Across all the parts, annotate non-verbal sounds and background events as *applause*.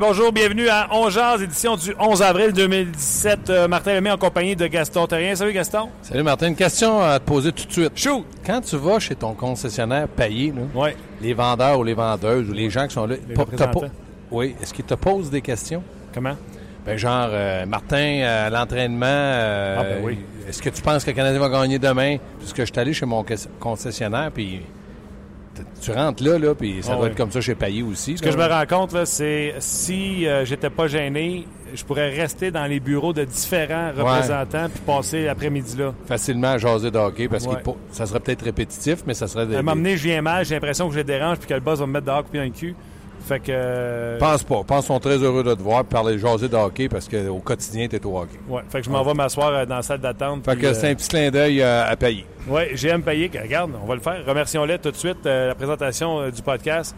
Bonjour, bienvenue à 11 Jazz, édition du 11 avril 2017. Euh, Martin Lemay en compagnie de Gaston Terrien. Salut Gaston. Salut Martin, une question à te poser tout de suite. Shoot! Quand tu vas chez ton concessionnaire payé, là, Ouais. les vendeurs ou les vendeuses ou les gens qui sont là, oui, est-ce qu'ils te posent des questions? Comment? Ben genre, euh, Martin, à l'entraînement, euh, Ah, ben oui. est-ce que tu penses que le Canadien va gagner demain? Puisque je suis allé chez mon concessionnaire, puis tu rentres là, là, puis ça Ah, doit ouais. être comme ça chez Payé aussi. Ce que je me rends compte, là, c'est si euh, j'étais pas gêné, je pourrais rester dans les bureaux de différents représentants puis passer l'après-midi là. Facilement à jaser de hockey, parce Ouais. que ça serait peut-être répétitif, mais ça serait... Des, À un moment donné, je viens mal, j'ai l'impression que je dérange puis que le boss va me mettre dehors puis dans le cul. Fait que. euh, Pense pas. Pense qu'ils sont très heureux de te voir, parler jaser de hockey, parce qu'au quotidien, tu es au hockey. Ouais, fait que je m'en vais m'asseoir euh, dans la salle d'attente. Fait que euh, c'est un petit clin d'œil euh, à payer. Oui, GM Payé, regarde, on va le faire. Remercions-les tout de suite. euh, la présentation euh, du podcast.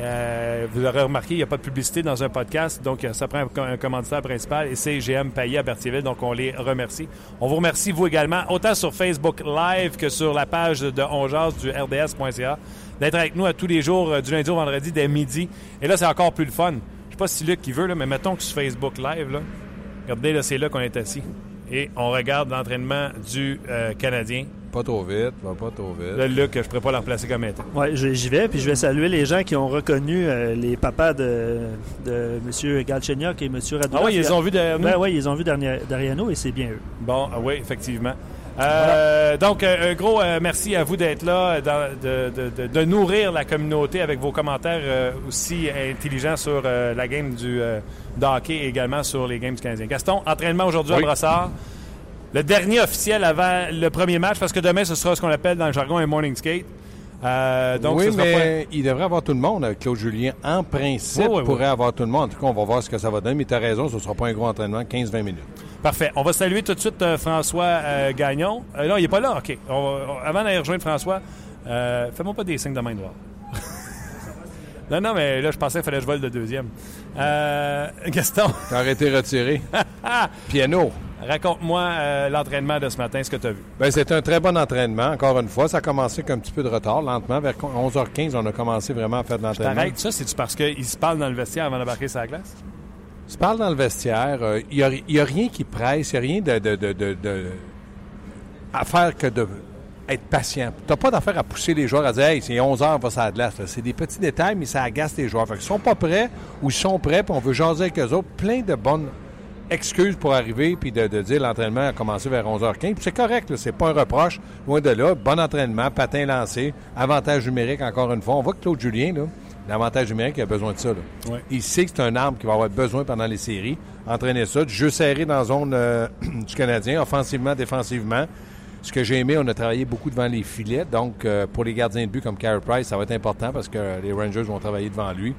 Euh, vous aurez remarqué, il n'y a pas de publicité dans un podcast, donc euh, ça prend un, co- un commanditaire principal et c'est GM Payé à Berthierville, donc on les remercie. On vous remercie, vous également, autant sur Facebook Live que sur la page de Ongeas du RDS.ca, d'être avec nous à tous les jours, euh, du lundi au vendredi, dès midi. Et là, c'est encore plus le fun. Je sais pas si Luc qui veut, là, mais mettons que sur Facebook Live, là, regardez, là, c'est là qu'on est assis. Et on regarde l'entraînement du euh, Canadien. Pas trop vite, va pas trop vite. Là, Luc, je ne pourrais pas le remplacer comme étant. Ouais, je- j'y vais, puis je vais saluer les gens qui ont reconnu euh, les papas de, de M. Galchenyuk et M. Radulov. Ah oui, ils les ont vus derrière nous? Ben oui, ils ont vu derrière, derrière nous et c'est bien eux. Bon, ah oui, effectivement. Euh, Donc, euh, un gros euh, merci à vous d'être là, dans- de, de- de- de nourrir la communauté avec vos commentaires euh, aussi intelligents sur la game du hockey et également sur les games du Canadien. Gaston, entraînement aujourd'hui Oui. à Brossard. Le dernier officiel avant le premier match, parce que demain, ce sera ce qu'on appelle dans le jargon un morning skate. Euh, donc, oui, ce sera mais il devrait avoir tout le monde. Claude Julien, en principe, Oui, oui. pourrait avoir tout le monde. En tout cas, on va voir ce que ça va donner. Mais tu as raison, ce ne sera pas un gros entraînement, 15-20 minutes. Parfait. On va saluer tout de suite euh, François euh, Gagnon. Euh, non, il n'est pas là. OK. On va- on- avant d'aller rejoindre François, euh, fais-moi pas des signes de main droite. *laughs* non, non, mais là, je pensais qu'il fallait que je vole le deuxième. Euh, *laughs* Gaston, Tu as arrêté retiré. *laughs* Piano. raconte-moi euh, l'entraînement de ce matin, ce que tu as vu. Ben, c'était un très bon entraînement. Encore une fois, ça a commencé avec un petit peu de retard, lentement. Vers 11h15, on a commencé vraiment à faire de l'entraînement. T'arrêtes ça, c'est-tu parce qu'il se parle dans le vestiaire avant d'embarquer sur la glace? Tu parles dans le vestiaire, il n'y a, rien qui presse, il n'y a rien de, à faire que de être patient. Tu n'as pas d'affaire à pousser les joueurs à dire Hey, c'est 11 heures, va sur la. C'est des petits détails, mais ça agace les joueurs. Fait qu'ils sont pas prêts ou ils sont prêts, puis on veut jaser avec eux autres. Plein de bonnes excuses pour arriver puis de, dire l'entraînement a commencé vers 11h15. Puis c'est correct, c'est pas un reproche. Loin de là, bon entraînement, patin lancé, avantage numérique encore une fois. On voit que Claude Julien, là, l'avantage numérique, il a besoin de ça. là. Ouais. Il sait que c'est un arme qu'il va avoir besoin pendant les séries. Entraîner ça, du jeu serré dans la zone euh, *clears throat* du Canadien, offensivement, défensivement. Ce que j'ai aimé, on a travaillé beaucoup devant les filets. Donc, euh, pour les gardiens de but comme Carey Price, ça va être important parce que les Rangers vont travailler devant lui.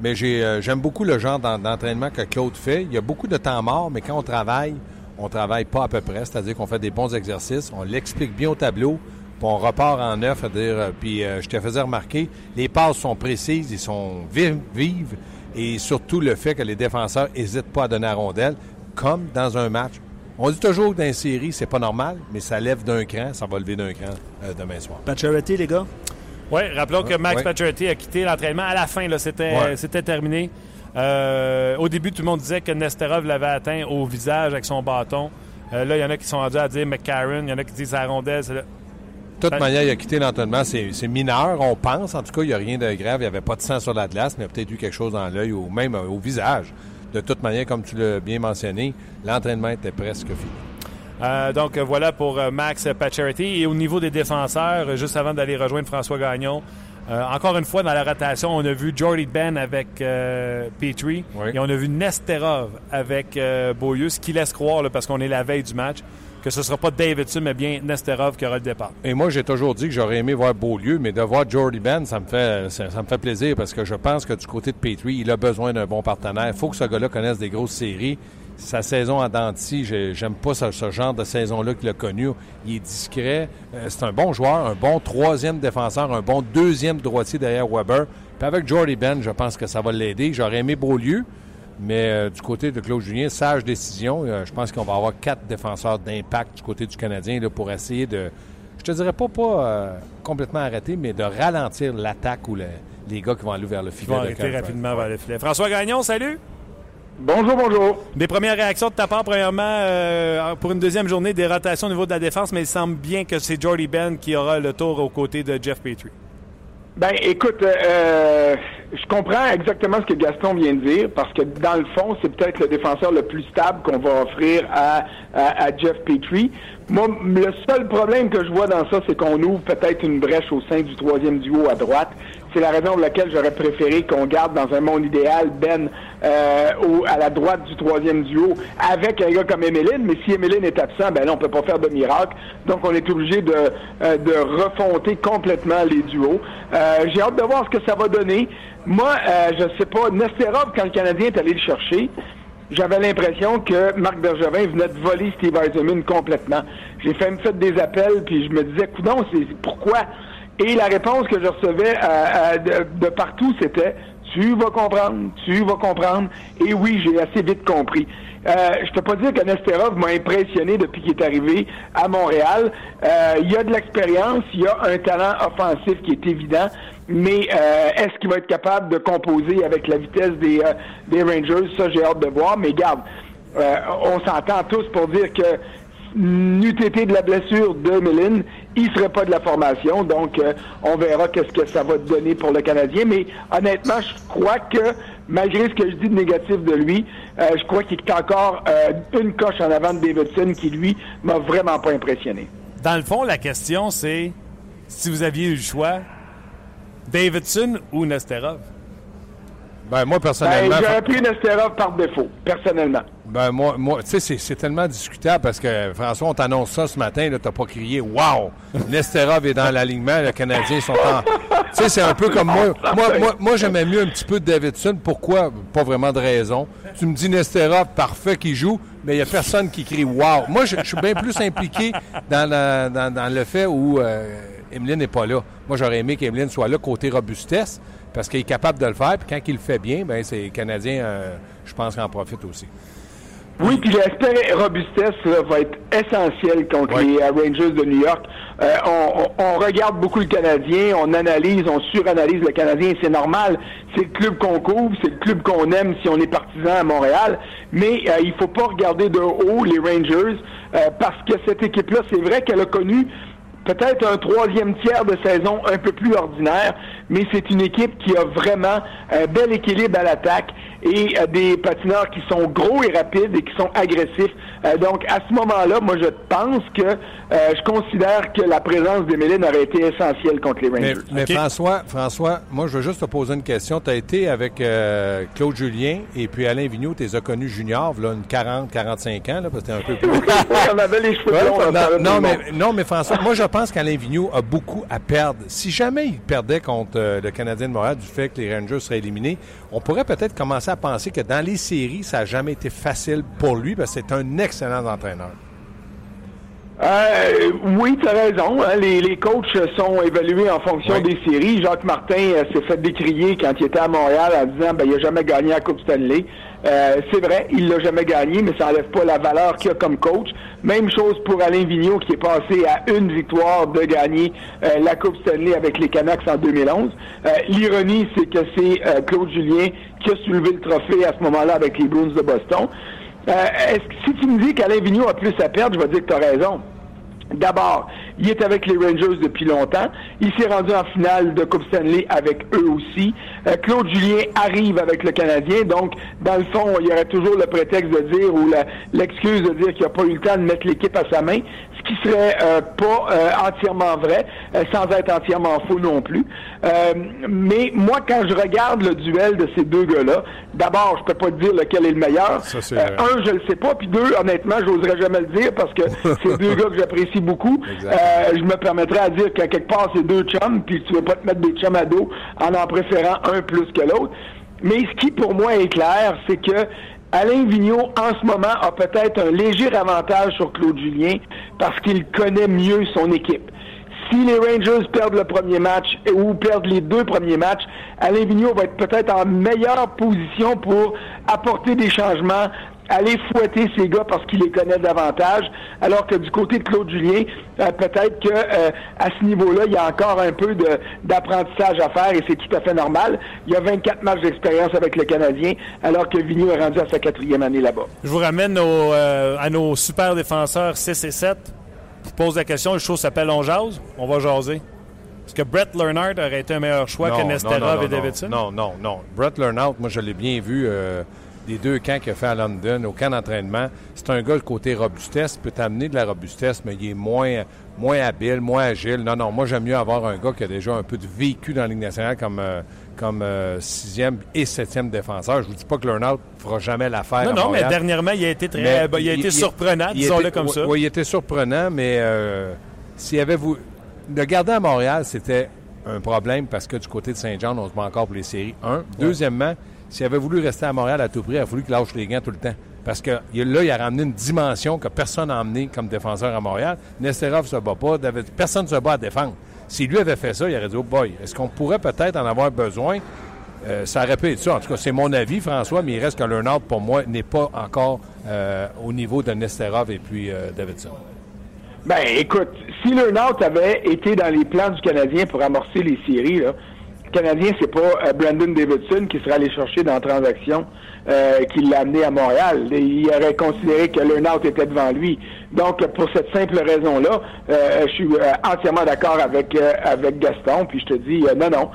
Mais euh, j'aime beaucoup le genre d'en- d'entraînement que Claude fait. Il y a beaucoup de temps mort, mais quand on travaille, on travaille pas à peu près. C'est-à-dire qu'on fait des bons exercices, on l'explique bien au tableau, puis on repart en neuf. C'est-à-dire, euh, puis euh, je te faisais remarquer, les passes sont précises, ils sont vives, vives, et surtout le fait que les défenseurs n'hésitent pas à donner la rondelle, comme dans un match. On dit toujours que dans une série, c'est pas normal, mais ça lève d'un cran, ça va lever d'un cran euh, demain soir. Pacioretty, les gars? Oui, rappelons que Max ouais. Pacioretty a quitté l'entraînement à la fin. là, C'était Ouais. c'était terminé. Euh, au début, tout le monde disait que Nesterov l'avait atteint au visage avec son bâton. Euh, là, il y en a qui sont rendus à dire McCarron. Il y en a qui disent la rondelle. Toute manière, il a quitté l'entonnement. C'est mineur, on pense. En tout cas, il n'y a rien de grave. Il n'y avait pas de sang sur la glace, mais il a peut-être eu quelque chose dans l'œil ou même euh, au visage. De toute manière, comme tu l'as bien mentionné, l'entraînement était presque fini. Euh, donc euh, voilà pour Max Pacioretty. Et au niveau des défenseurs, juste avant d'aller rejoindre François Gagnon, euh, encore une fois dans la rotation, on a vu Jordy Ben avec euh, Petrie Oui. et on a vu Nesterov avec Beaulieu, ce qui laisse croire, là, parce qu'on est la veille du match, que ce ne sera pas Davidson, mais bien Nesterov qui aura le départ. Et moi, j'ai toujours dit que j'aurais aimé voir Beaulieu, mais de voir Jordy Ben, ça me fait ça, me fait plaisir parce que je pense que du côté de Petrie, il a besoin d'un bon partenaire. Il faut que ce gars-là connaisse des grosses séries. Sa saison en denti, j'aime pas ce, ce genre de saison-là qu'il a connu. Il est discret. Euh, c'est un bon joueur, un bon troisième défenseur, un bon deuxième droitier derrière Weber. Puis avec Jordy Ben, je pense que ça va l'aider. J'aurais aimé Beaulieu, mais euh, du côté de Claude Julien, sage décision. Euh, je pense qu'on va avoir quatre défenseurs d'impact du côté du Canadien là, pour essayer de, je te dirais pas pas euh, complètement arrêter, mais de ralentir l'attaque ou le- les gars qui vont aller vers le Ils filet. vont de arrêter rapidement vers le filet. François Gagnon, salut! Bonjour, bonjour. Des premières réactions de ta part, premièrement, euh, pour une deuxième journée, des rotations au niveau de la défense, mais il semble bien que c'est Jordy Ben qui aura le tour aux côtés de Jeff Petrie. Ben, écoute, euh, je comprends exactement ce que Gaston vient de dire, parce que dans le fond, c'est peut-être le défenseur le plus stable qu'on va offrir à, à, à Jeff Petrie. Moi, le seul problème que je vois dans ça, c'est qu'on ouvre peut-être une brèche au sein du troisième duo à droite. C'est la raison pour laquelle j'aurais préféré qu'on garde dans un monde idéal Ben euh, à la droite du troisième duo avec un gars comme Emeline. Mais si Emeline est absent, ben là, on peut pas faire de miracle. Donc, on est obligé de, euh, de refonter complètement les duos. Euh, J'ai hâte de voir ce que ça va donner. Moi, euh, je sais pas, Nesterov, quand le Canadien est allé le chercher, j'avais l'impression que Marc Bergevin venait de voler Steve Eisenman complètement. J'ai fait, fait des appels, puis je me disais, coudon, c'est pourquoi? Et la réponse que je recevais euh, euh, de, partout, c'était tu vas comprendre, tu vas comprendre. Et oui, j'ai assez vite compris. Euh, je peux pas dire que Nesterov m'a impressionné depuis qu'il est arrivé à Montréal. Euh, il y a de l'expérience, il y a un talent offensif qui est évident, mais euh, est-ce qu'il va être capable de composer avec la vitesse des, euh, des Rangers? Ça, j'ai hâte de voir. Mais garde, on s'entend tous pour dire que n'eût été de la blessure de Méline, il serait pas de la formation. Donc, euh, on verra qu'est-ce que ça va donner pour le Canadien. Mais honnêtement, je crois que malgré ce que je dis de négatif de lui, euh, je crois qu'il est encore euh, une coche en avant de Davidson qui, lui, m'a vraiment pas impressionné. Dans le fond, la question, c'est si vous aviez eu le choix, Davidson ou Nesterov? Ben, moi, Ben, personnellement. J'aurais pris Nesterov par défaut, personnellement. Ben, moi, moi tu sais, c'est- tellement discutable parce que, François, on t'annonce ça ce matin, là, t'as pas crié « Wow! *laughs* Nesterov est dans l'alignement, les Canadiens sont en... *laughs* » Tu sais, c'est un peu comme moi. Moi, moi, moi j'aimais mieux un petit peu de Davidson. Pourquoi? Pas vraiment de raison. Tu me dis Nesterov, parfait, qui joue, mais il y a personne qui crie « Wow! » Moi, je suis bien plus impliqué dans, la- dans, dans le fait où euh, Emeline n'est pas là. Moi, j'aurais aimé qu'Emeline soit là côté robustesse parce qu'il est capable de le faire. Puis quand il le fait bien, ben c'est les Canadiens, euh, je pense, qu'en profitent aussi. Oui, puis l'aspect robustesse là, va être essentiel contre les euh, Rangers de New York. Euh, on, on- on regarde beaucoup le Canadien, on analyse, on suranalyse le Canadien, c'est normal. C'est le club qu'on couvre, c'est le club qu'on aime si on est partisan à Montréal. Mais euh, il faut pas regarder de haut les Rangers euh, parce que cette équipe-là, c'est vrai qu'elle a connu peut-être un troisième tiers de saison un peu plus ordinaire, mais c'est une équipe qui a vraiment un bel équilibre à l'attaque et des patineurs qui sont gros et rapides et qui sont agressifs. Euh, donc, à ce moment-là, moi, je pense que euh, je considère que la présence d'Emeline aurait été essentielle contre les Rangers. mais. François, François, moi, je veux juste te poser une question. Tu as été avec euh, Claude Julien et puis Alain Vigneault, tu les as connus juniors, là, une 40, 45 ans, là, parce que t'es un peu plus. on avait les cheveux Ouais, en non, mais, monde. non, mais François, moi, je pense qu'Alain Vigneault a beaucoup à perdre. Si jamais il perdait contre euh, le Canadien de Montréal du fait que les Rangers seraient éliminés, on pourrait peut-être commencer à penser que dans les séries, ça n'a jamais été facile pour lui parce que c'est un excellent Euh, oui, tu as raison. Hein. Les, les, coachs sont évalués en fonction des séries. Jacques Martin euh, s'est fait décrier quand il était à Montréal en disant ben, il n'a jamais gagné la Coupe Stanley. Euh, c'est vrai, il l'a jamais gagné, mais ça n'enlève pas la valeur qu'il a comme coach. Même chose pour Alain Vigneault qui est passé à une victoire de gagner la Coupe Stanley avec les Canucks en 2011. L'ironie, c'est que c'est Claude Julien qui a soulevé le trophée à ce moment-là avec les Bruins de Boston. Est si tu me dis qu'Alain Vigneault a plus à perdre, je vais dire que tu as raison. D'abord, il est avec les Rangers depuis longtemps. Il s'est rendu en finale de Coupe Stanley avec eux aussi. Euh, Claude Julien arrive avec le Canadien. Donc, dans le fond, il y aurait toujours le prétexte de dire ou l'excuse de dire qu'il n'a pas eu le temps de mettre l'équipe à sa main, qui serait euh, pas euh, entièrement vrai, sans être entièrement faux non plus. mais moi, quand je regarde le duel de ces deux gars-là, d'abord, je peux pas te dire lequel est le meilleur. un, je le sais pas. Puis deux, honnêtement, j'oserais jamais le dire parce que *laughs* c'est deux gars que j'apprécie beaucoup. Euh, je me permettrais à dire qu'à quelque part, c'est deux chums, puis tu veux pas te mettre des chums à dos en en préférant un plus que l'autre. Mais ce qui, pour moi, est clair, c'est que Alain Vigneault, en ce moment, a peut-être un léger avantage sur Claude Julien parce qu'il connaît mieux son équipe. Si les Rangers perdent le premier match ou perdent les deux premiers matchs, Alain Vigneault va être peut-être en meilleure position pour apporter des changements, aller fouetter ces gars parce qu'il les connaît davantage, alors que du côté de Claude Julien, euh, peut-être que euh, à ce niveau-là, il y a encore un peu d'apprentissage à faire et c'est tout à fait normal. Il y a 24 matchs d'expérience avec le Canadien, alors que Vigneault est rendu à sa quatrième année là-bas. Je vous ramène euh, à nos super défenseurs 6 et 7. Je pose la question, le show s'appelle On jase? On va jaser. Est-ce que Brett Leonard aurait été un meilleur choix que Nesterov et Davidson? Non, non, non. Brett Leonard, moi, je l'ai bien vu des deux camps qu'il a fait à London, au camp d'entraînement. C'est un gars, le côté robustesse, peut t'amener de la robustesse, mais il est moins, moins habile, moins agile. Non, non, moi, j'aime mieux avoir un gars qui a déjà un peu de vécu dans la Ligue nationale comme, euh, comme euh, sixième et septième défenseur. Je vous dis pas que Leonard fera jamais l'affaire. Non, non, mais dernièrement, il a été très, il a été surprenant, disons-le comme ça. Oui, il était surprenant, mais euh, s'il avait vous. Le garder à Montréal, c'était un problème parce que du côté de Saint-Jean, on se bat encore pour les séries. Un. Deuxièmement, s'il avait voulu rester à Montréal à tout prix, il a voulu qu'il lâche les gants tout le temps. Parce que là, il a ramené une dimension que personne n'a emmené comme défenseur à Montréal. Nesterov ne se bat pas. personne ne se bat à défendre. Si lui avait fait ça, il aurait dit, oh boy, est-ce qu'on pourrait peut-être en avoir besoin? Euh, ça aurait pu être ça. En tout cas, c'est mon avis, François, mais il reste que Leonard, pour moi, n'est pas encore euh, au niveau de Nesterov et puis euh, Davidson. Ben, écoute, si Leonard avait été dans les plans du Canadien pour amorcer les séries, là, Canadien, c'est pas euh, Brandon Davidson qui serait allé chercher dans la transaction euh, qui l'a amené à Montréal. Il aurait considéré que Leonard était devant lui. Donc, pour cette simple raison-là, euh, je suis entièrement d'accord avec avec Gaston. Puis je te dis, non, non.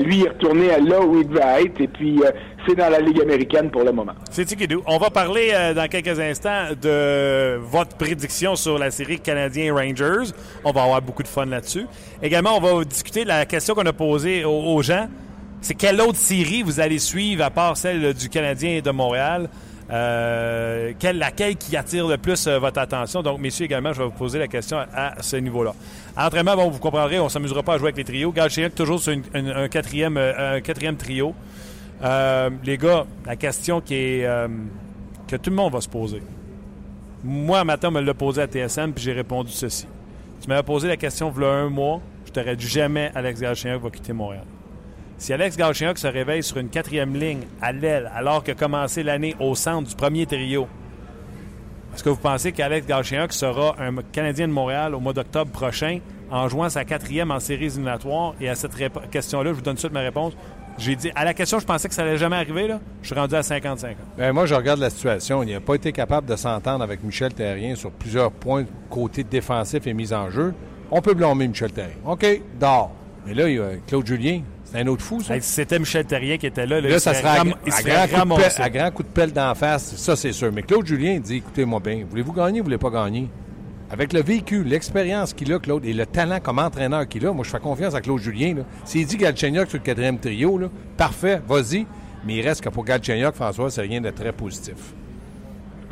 lui, il est retourné là où il devait être. Et puis, c'est dans la Ligue américaine pour le moment. C'est Tikidou. On va parler euh, dans quelques instants de votre prédiction sur la série Canadien-Rangers. On va avoir beaucoup de fun là-dessus. Également, on va discuter de la question qu'on a posée aux, gens. C'est quelle autre série vous allez suivre à part celle du Canadien et de Montréal? Euh, quelle, laquelle qui attire le plus euh, votre attention? Donc, messieurs, également, je vais vous poser la question à, ce niveau-là. Entraînement, bon, vous comprendrez, on ne s'amusera pas à jouer avec les trios. Galchenyuk, toujours sur un, quatrième, un quatrième trio. Euh, les gars, la question qui est euh, que tout le monde va se poser. Moi, matin, on me l'a posé à TSN, puis j'ai répondu ceci. Tu m'avais posé la question a un mois, je t'aurais dit jamais Alex Galchenyuk va quitter Montréal. Si Alex Galchenyuk se réveille sur une quatrième ligne à l'aile, alors que commencé l'année au centre du premier trio, est-ce que vous pensez qu'Alex Galchenyuk sera un Canadien de Montréal au mois d'octobre prochain en jouant sa quatrième en séries éliminatoires? Et à cette question-là, je vous donne tout de suite ma réponse. J'ai dit, à la question, je pensais que ça allait jamais arriver, là. Je suis rendu à 50-50. Ben, moi, je regarde la situation. Il n'a pas été capable de s'entendre avec Michel Terrien sur plusieurs points côté défensif et mise en jeu. On peut blâmer Michel Terrien. OK, dors. Mais là, il y a Claude Julien. C'est un autre fou, ça. C'était Michel Terrien qui était là. Là, ça sera à, grand coup de pelle d'en face. Ça, c'est sûr. Mais Claude Julien dit, écoutez-moi bien, voulez-vous gagner ou voulez pas gagner? Avec le véhicule, l'expérience qu'il a, Claude, et le talent comme entraîneur qu'il a, moi, je fais confiance à Claude Julien. S'il dit Galchenyuk sur le quatrième trio, là, parfait, vas-y. Mais il reste que pour Galchenyuk, François, c'est rien de très positif.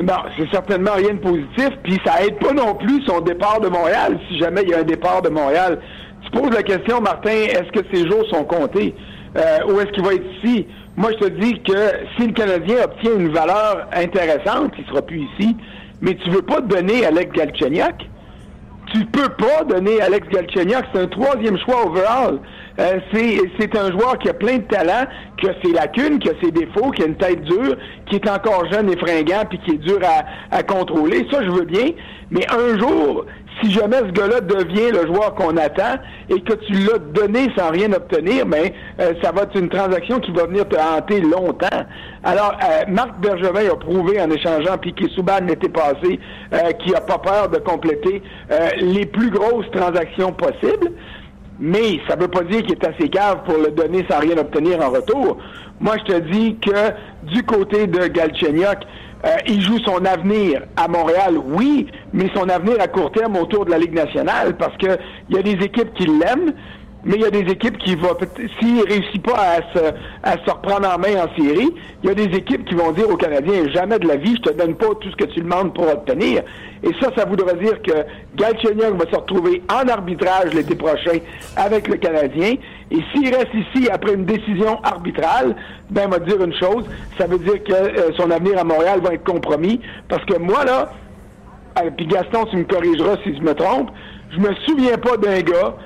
Non, c'est certainement rien de positif. Puis ça aide pas non plus son départ de Montréal, si jamais il y a un départ de Montréal. Tu poses la question, Martin, est-ce que ces jours sont comptés? Euh, ou est-ce qu'il va être ici? Moi, je te dis que si le Canadien obtient une valeur intéressante, il sera plus ici mais tu veux pas donner Alec Galchenyuk? tu peux pas donner Alex Galchenyuk, c'est un troisième choix overall. Euh, c'est un joueur qui a plein de talent, qui a ses lacunes, qui a ses défauts, qui a une tête dure, qui est encore jeune et fringant, puis qui est dur à, à contrôler. Ça, je veux bien. Mais un jour, si jamais ce gars-là devient le joueur qu'on attend et que tu l'as donné sans rien obtenir, mais ben, euh, ça va être une transaction qui va venir te hanter longtemps. Alors, euh, Marc Bergevin a prouvé en échangeant Piquet Souban l'été passé euh, qu'il n'a pas peur de compléter les plus grosses transactions possibles. Mais ça ne veut pas dire qu'il est assez cave pour le donner sans rien obtenir en retour. Moi, je te dis que du côté de Galchenyuk, euh, il joue son avenir à Montréal, oui, mais son avenir à court terme autour de la Ligue nationale, parce qu'il y a des équipes qui l'aiment, mais il y a des équipes qui vont, s'il réussit pas à se, à se reprendre en main en série, il y a des équipes qui vont dire aux Canadiens, jamais de la vie, je te donne pas tout ce que tu demandes pour obtenir. Et ça, ça voudrait dire que Galchenyuk va se retrouver en arbitrage l'été prochain avec le Canadien. Et s'il reste ici après une décision arbitrale, ben, il va dire une chose, ça veut dire que euh, son avenir à Montréal va être compromis. Parce que moi, là, euh, puis Gaston, tu me corrigeras si je me trompe, je me souviens pas d'un gars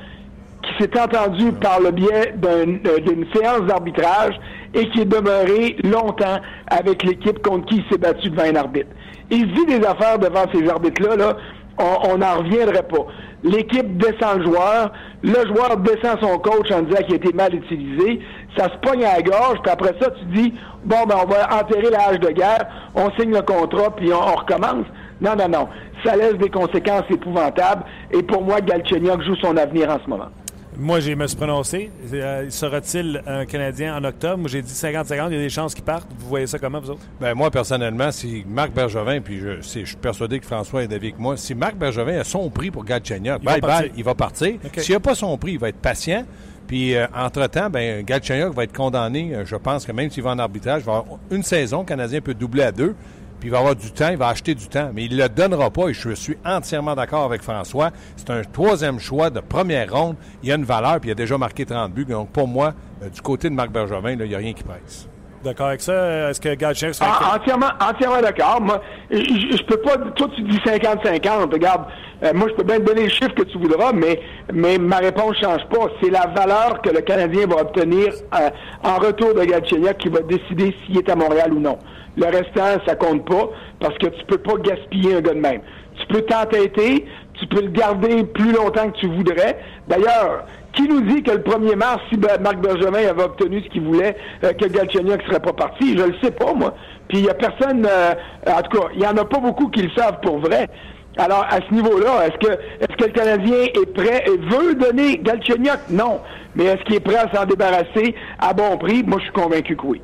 qui s'est entendu par le biais euh, d'une séance d'arbitrage et qui est demeuré longtemps avec l'équipe contre qui il s'est battu devant un arbitre. Il vit des affaires devant ces arbitres-là, là, on n'en reviendrait pas. L'équipe descend le joueur, le joueur descend son coach en disant qu'il a été mal utilisé, ça se pogne à la gorge, puis après ça, tu dis, bon, ben, on va enterrer l'âge de guerre, on signe le contrat, puis on, on recommence. Non, non, non. Ça laisse des conséquences épouvantables, et pour moi, Galchenyuk joue son avenir en ce moment. Moi, j'ai me suis prononcé. Euh, sera-t-il un Canadien en octobre? Moi, j'ai dit 50-50. Il y a des chances qu'il parte. Vous voyez ça comment, vous autres? Ben, moi, personnellement, si Marc Bergevin, puis je, je suis persuadé que François est avec moi, si Marc Bergevin a son prix pour Galchenyuk, il, il, va partir. S'il n'a pas son prix, il va être patient. Puis, euh, entre-temps, ben, Galchenyuk va être condamné. Euh, je pense que même s'il va en arbitrage, il va avoir une saison. Le Canadien peut doubler à deux il va avoir du temps, il va acheter du temps, mais il ne le donnera pas et je suis entièrement d'accord avec François. C'est un troisième choix de première ronde. Il y a une valeur, puis il a déjà marqué 30 buts. Donc, pour moi, euh, du côté de Marc Bergevin, il n'y a rien qui presse. D'accord avec ça? Est-ce que Galchenyuk serait... Ah, entièrement, entièrement d'accord. Moi, je, je, peux pas... Toi, tu dis 50-50. Regarde, euh, moi, je peux bien te donner le chiffre que tu voudras, mais, mais ma réponse ne change pas. C'est la valeur que le Canadien va obtenir euh, en retour de Galchenyuk qui va décider s'il est à Montréal ou non. Le restant, ça compte pas parce que tu peux pas gaspiller un gars de même. Tu peux t'entêter, tu peux le garder plus longtemps que tu voudrais. D'ailleurs, qui nous dit que le 1er mars, si Marc Bergevin avait obtenu ce qu'il voulait, euh, que Galchenyuk serait pas parti? Je le sais pas, moi. Puis il y a personne, euh, en tout cas, il y en a pas beaucoup qui le savent pour vrai. Alors, à ce niveau-là, est-ce que, est-ce que le Canadien est prêt et veut donner Galchenyuk? Non. Mais est-ce qu'il est prêt à s'en débarrasser à bon prix? Moi, je suis convaincu que oui.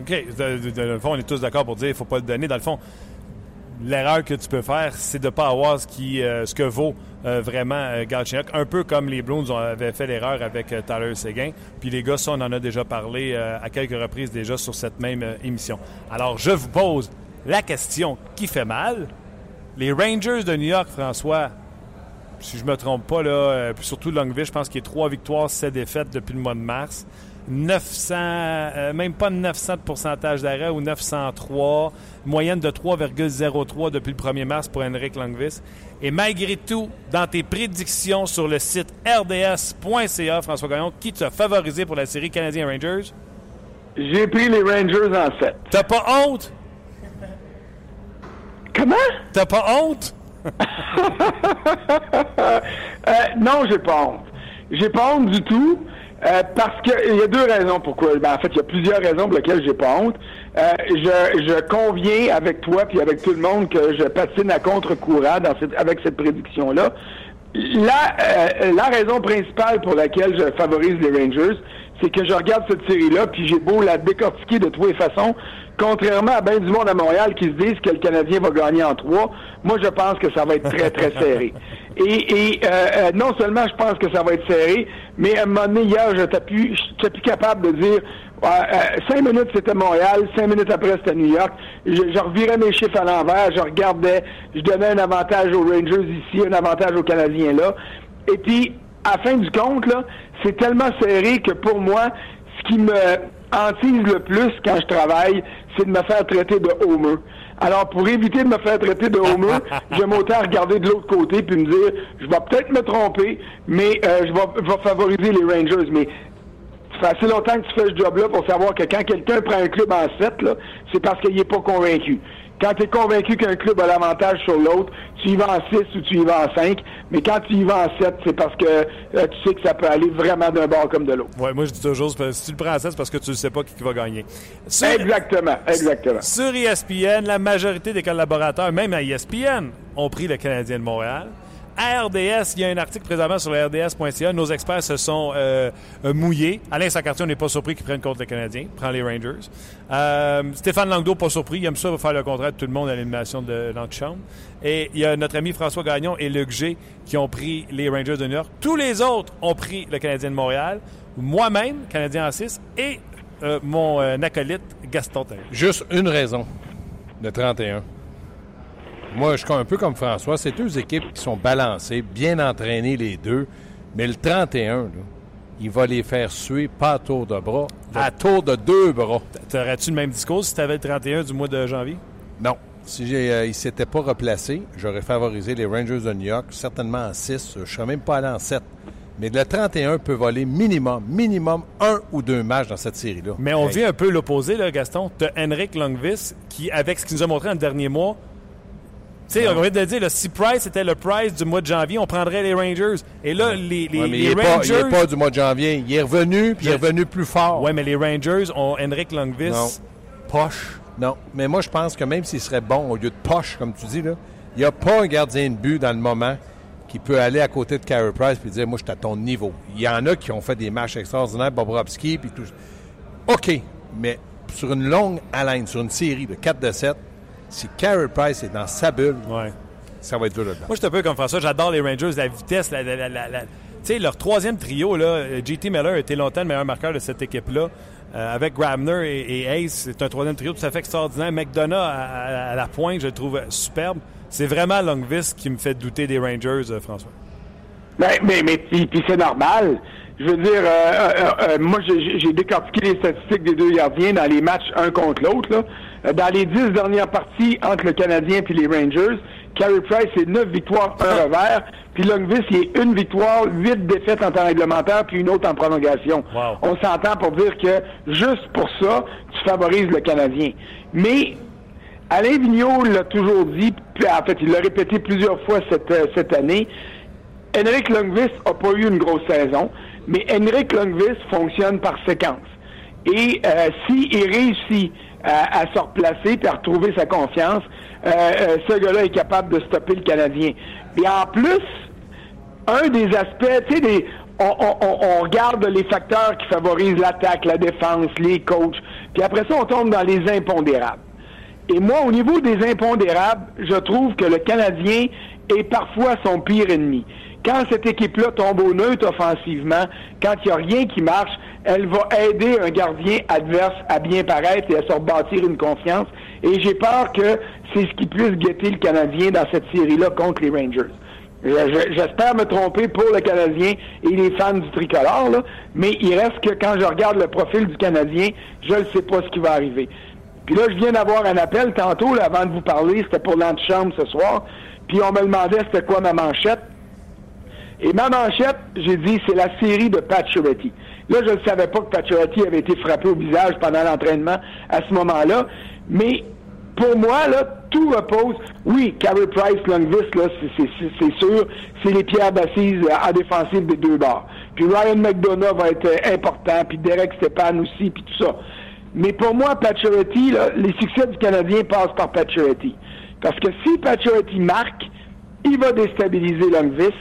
OK. Dans le fond, on est tous d'accord pour dire qu'il ne faut pas le donner. Dans le fond, l'erreur que tu peux faire, c'est de ne pas avoir ce, euh, que vaut euh, vraiment euh, Un peu comme les Bruins avaient fait l'erreur avec euh, Tyler Seguin. Puis les gars, on en a déjà parlé à quelques reprises déjà sur cette même émission. Alors, je vous pose la question qui fait mal. Les Rangers de New York, François, si je me trompe pas, là, puis surtout Longville, je pense qu'il y a trois victoires, sept défaites depuis le mois de mars. 900, euh, même pas 900 de pourcentage d'arrêt ou 903, moyenne de 3,03 depuis le 1er mars pour Henrik Langvis. Et malgré tout, dans tes prédictions sur le site rds.ca, François Gagnon, qui t'a favorisé pour la série Canadien Rangers? J'ai pris les Rangers en 7. T'as pas honte? Comment? T'as pas honte? *laughs* euh, non, j'ai pas honte. J'ai pas honte du tout. Euh, parce qu'il y a deux raisons pourquoi. Ben, en fait, il y a plusieurs raisons pour lesquelles j'ai pas honte. Euh, je, je conviens avec toi puis avec tout le monde que je patine à contre-courant dans cette, avec cette prédiction-là. La, euh, la raison principale pour laquelle je favorise les Rangers, c'est que je regarde cette série-là, puis j'ai beau la décortiquer de toutes les façons, contrairement à bien du monde à Montréal qui se disent que le Canadien va gagner en trois, moi je pense que ça va être très, très *laughs* serré. Et, euh, euh, non seulement je pense que ça va être serré, mais à un moment donné, hier, je n'étais plus, capable de dire euh, cinq minutes c'était Montréal, cinq minutes après c'était New York. Je, je, revirais mes chiffres à l'envers, je regardais, je donnais un avantage aux Rangers ici, un avantage aux Canadiens là. Et puis, à fin du compte, là, c'est tellement serré que pour moi, ce qui me hantise le plus quand je travaille, c'est de me faire traiter de homer. Alors, pour éviter de me faire traiter de homer, *laughs* j'aime autant regarder de l'autre côté puis me dire, je vais peut-être me tromper, mais euh, je, vais, je vais favoriser les Rangers. Mais ça fait assez longtemps que tu fais ce job-là pour savoir que quand quelqu'un prend un club en 7, c'est parce qu'il n'est pas convaincu. Quand tu es convaincu qu'un club a l'avantage sur l'autre, tu y vas en 6 ou tu y vas en 5. Mais quand tu y vas en 7, c'est parce que euh, tu sais que ça peut aller vraiment d'un bord comme de l'autre. Oui, moi je dis toujours, si tu le prends en 7, c'est parce que tu ne sais pas qui va gagner. exactement, exactement. Sur ESPN, la majorité des collaborateurs, même à ESPN, ont pris le Canadien de Montréal. RDS, il y a un article présentement sur le RDS.ca. Nos experts se sont euh, euh, mouillés. Alain Sacartier, on n'est pas surpris qu'ils prennent contre le Canadien. Prend les Rangers. Euh, Stéphane Langdo, pas surpris. Il aime ça, va faire le contrat de tout le monde à l'animation de l'antichambre. Et il y a notre ami François Gagnon et Luc G qui ont pris les Rangers de New York. Tous les autres ont pris le Canadien de Montréal. Moi-même, Canadien en 6. Et mon acolyte, Gaston Taylor. Juste une raison. Le 31. Moi, je suis un peu comme François. C'est deux équipes qui sont balancées, bien entraînées les deux. Mais le 31, il va les faire suer pas à tour de bras, à tour de deux bras. T'aurais-tu le même discours si tu avais le 31 du mois de janvier? Non. Si euh, il ne s'était pas replacé, j'aurais favorisé les Rangers de New York, certainement en 6. Je ne serais même pas allé en 7. Mais le 31 peut voler minimum, minimum un ou deux matchs dans cette série-là. Mais on vit un peu l'opposé, Gaston. Tu Henrik Longvis, qui, avec ce qu'il nous a montré le dernier mois, tu sais, on vient de dire, si Price était le Price du mois de janvier, on prendrait les Rangers. Et là, les, les, il Rangers. il n'est pas du mois de janvier. Il est revenu, puis il est revenu plus fort. Oui, mais les Rangers ont Henrik Longvis. Non. Poche. Non. Mais moi, je pense que même s'il serait bon au lieu de poche, comme tu dis, là, il n'y a pas un gardien de but dans le moment qui peut aller à côté de Carey Price et dire Moi, je suis à ton niveau. Il y en a qui ont fait des matchs extraordinaires, Bobrovski, puis tout. OK. Mais sur une longue haleine, sur une série de 4 de 7, si Carey Price est dans sa bulle, ça va être dur là-dedans. Moi, je suis un peu comme François. J'adore les Rangers, la vitesse, la, tu sais, leur troisième trio, là, JT Miller a été longtemps le meilleur marqueur de cette équipe-là. Euh, avec Grabner et, Ace, c'est un troisième trio tout à fait extraordinaire. McDonough à, la pointe, je le trouve superbe. C'est vraiment Longvis qui me fait douter des Rangers, euh, François. Ben, mais, mais puis, c'est normal. Je veux dire, euh, moi, j'ai décortiqué les statistiques des deux gardiens dans les matchs un contre l'autre. Euh, dans les dix dernières parties entre le Canadien et les Rangers, Carey Price, c'est neuf victoires, un revers. Puis Longvis, il est une victoire, huit défaites en temps réglementaire, puis une autre en prolongation. On s'entend pour dire que juste pour ça, tu favorises le Canadien. Mais Alain Vigneault l'a toujours dit, puis en fait, il l'a répété plusieurs fois cette, euh, cette année. Henrik Longvis n'a pas eu une grosse saison, mais Henrik Longvis fonctionne par séquence. Et euh, s'il réussit à, se replacer et à retrouver sa confiance, euh, euh, ce gars-là est capable de stopper le Canadien. Et en plus, un des aspects, tu sais, on, regarde les facteurs qui favorisent l'attaque, la défense, les coachs, puis après ça, on tombe dans les impondérables. Et moi, au niveau des impondérables, je trouve que le Canadien est parfois son pire ennemi. Quand cette équipe-là tombe au neutre offensivement, quand il n'y a rien qui marche, elle va aider un gardien adverse à bien paraître et à se rebâtir une confiance. Et j'ai peur que c'est ce qui puisse guetter le Canadien dans cette série-là contre les Rangers. J'espère me tromper pour le Canadien et les fans du tricolore, mais il reste que quand je regarde le profil du Canadien, je ne sais pas ce qui va arriver. Puis là, je viens d'avoir un appel tantôt, avant de vous parler, c'était pour l'antichambre ce soir, puis on me demandait c'était quoi ma manchette. Et ma manchette, j'ai dit, c'est la série de Pacioretty. Là, je ne savais pas que Pacioretty avait été frappé au visage pendant l'entraînement à ce moment-là. Mais pour moi, là, tout repose. Oui, Carey Price, Longvis, là, c'est sûr, c'est les pierres d'assises en défensive des deux bords. Puis Ryan McDonough va être important, puis Derek Stepan aussi, puis tout ça. Mais pour moi, Pacioretty, les succès du Canadien passent par Pacioretty. Parce que si Pacioretty marque, il va déstabiliser Longvis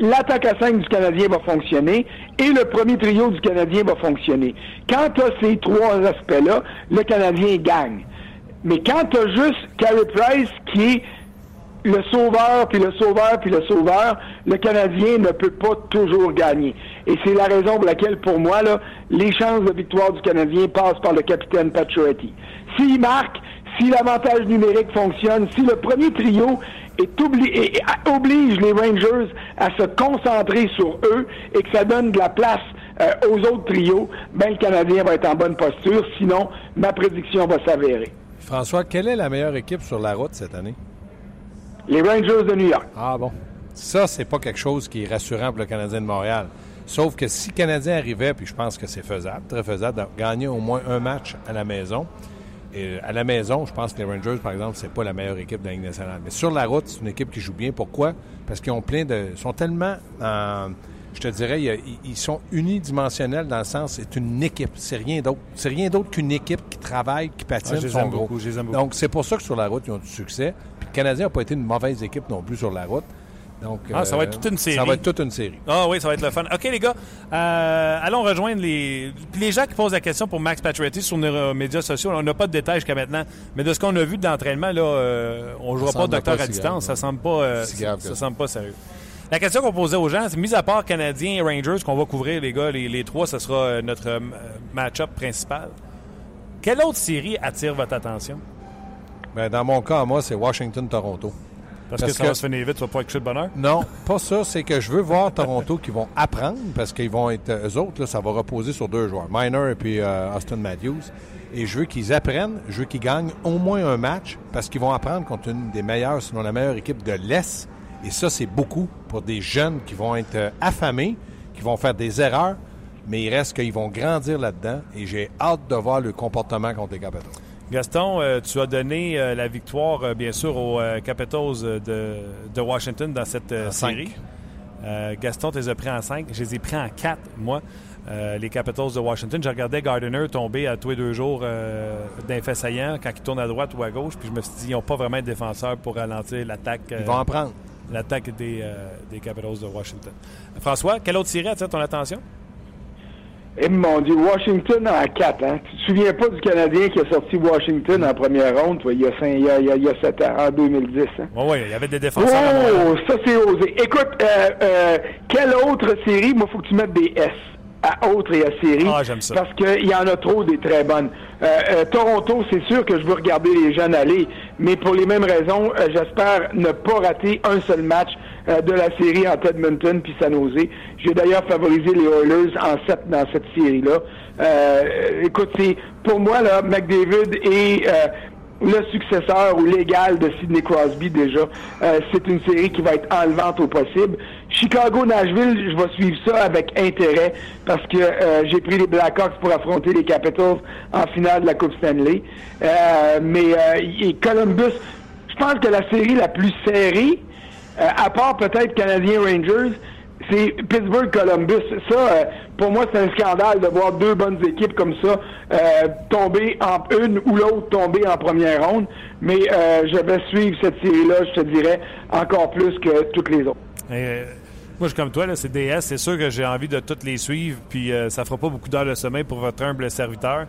l'attaque à 5 du Canadien va fonctionner et le premier trio du Canadien va fonctionner. Quand tu as ces trois aspects-là, le Canadien gagne. Mais quand tu as juste Carey Price qui est le sauveur, puis le sauveur, puis le sauveur, le Canadien ne peut pas toujours gagner. Et c'est la raison pour laquelle, pour moi, là, les chances de victoire du Canadien passent par le capitaine Pacioretty. S'il marque, si l'avantage numérique fonctionne, si le premier trio et, oblige les Rangers à se concentrer sur eux et que ça donne de la place aux autres trios, ben, le Canadien va être en bonne posture. Sinon, ma prédiction va s'avérer. François, quelle est la meilleure équipe sur la route cette année? Les Rangers de New York. Ah bon. Ça, c'est pas quelque chose qui est rassurant pour le Canadien de Montréal. Sauf que si le Canadien arrivait, puis je pense que c'est faisable, très faisable, de gagner au moins un match à la maison. Et à la maison, je pense que les Rangers, par exemple, c'est pas la meilleure équipe de la Ligue nationale. Mais sur la route, c'est une équipe qui joue bien. Pourquoi? Parce qu'ils ont plein de. sont tellement. je te dirais, ils sont unidimensionnels dans le sens, c'est une équipe. C'est rien d'autre. C'est rien d'autre qu'une équipe qui travaille, qui patine. Ah, sont gros. Donc, c'est pour ça que sur la route, ils ont du succès. Puis le Canadien n'a pas été une mauvaise équipe non plus sur la route. Donc, ah, ça va être toute une série. Ça va être toute une série. Ah oui, ça va être le fun. OK, les gars, euh, allons rejoindre les... les gens qui posent la question pour Max Pacioretty sur nos médias sociaux. On n'a pas de détails jusqu'à maintenant, mais de ce qu'on a vu d'entraînement, là, euh, on ne jouera pas docteur à distance. ça semble pas, euh, ça, semble pas sérieux. La question qu'on posait aux gens, c'est mis à part Canadiens et Rangers, qu'on va couvrir, les gars, les, les trois, ce sera notre match-up principal. Quelle autre série attire votre attention? Bien, dans mon cas, moi, c'est Washington-Toronto. Parce, que ça va se finir vite, tu vas pas être de bonheur? Non, pas ça. C'est que je veux voir Toronto qui vont apprendre parce qu'ils vont être. Eux autres, là, ça va reposer sur deux joueurs, Miner et puis euh, Austin Matthews. Et je veux qu'ils apprennent, je veux qu'ils gagnent au moins un match parce qu'ils vont apprendre contre une des meilleures, sinon la meilleure équipe de l'Est. Et ça, c'est beaucoup pour des jeunes qui vont être euh, affamés, qui vont faire des erreurs, mais il reste qu'ils vont grandir là-dedans. Et j'ai hâte de voir le comportement contre les Capitals. Gaston, euh, tu as donné euh, la victoire, euh, bien sûr, aux Capitals de, Washington dans cette série. Gaston, tu les as pris en 5. Je les ai pris en 4, moi. les Capitals de Washington. Je regardais Gardiner tomber à tous les deux jours d'un fait saillant quand il tourne à droite ou à gauche. Puis je me suis dit, ils n'ont pas vraiment de défenseur pour ralentir l'attaque. ils vont en prendre. L'attaque des, des Capitals de Washington. François, quelle autre série attire ton attention? Eh mon Dieu, Washington en 4. Hein? Tu te souviens pas du Canadien qui a sorti Washington en première ronde, toi, il, y a 5, il, y a, il, y a, 7 ans, en 2010. Hein? Oui, il y avait des défenseurs. Oh, ça c'est osé. Écoute, euh, euh, quelle autre série? Moi, faut que tu mettes des S à autres et à série. Ah, j'aime ça. Parce qu'il y en a trop des très bonnes. Euh, euh, Toronto, c'est sûr que je veux regarder les jeunes aller, mais pour les mêmes raisons, euh, j'espère ne pas rater un seul match de la série entre Edmonton puis San Jose. J'ai d'ailleurs favorisé les Oilers en sept dans cette série-là. écoute, c'est pour moi là, McDavid et le successeur ou l'égal de Sidney Crosby déjà. Euh, c'est une série qui va être enlevante au possible. Chicago-Nashville, je vais suivre ça avec intérêt parce que euh, j'ai pris les Blackhawks pour affronter les Capitals en finale de la Coupe Stanley. Euh, mais et Columbus, je pense que la série la plus serrée, à part peut-être Canadien-Rangers, c'est Pittsburgh-Columbus. Ça, euh, pour moi, c'est un scandale de voir deux bonnes équipes comme ça euh, tomber en une ou l'autre tomber en première ronde. Mais euh, je vais suivre cette série-là, je te dirais, encore plus que toutes les autres. moi, je suis comme toi, c'est DS. C'est sûr que j'ai envie de toutes les suivre, puis ça fera pas beaucoup d'heures de sommeil pour votre humble serviteur.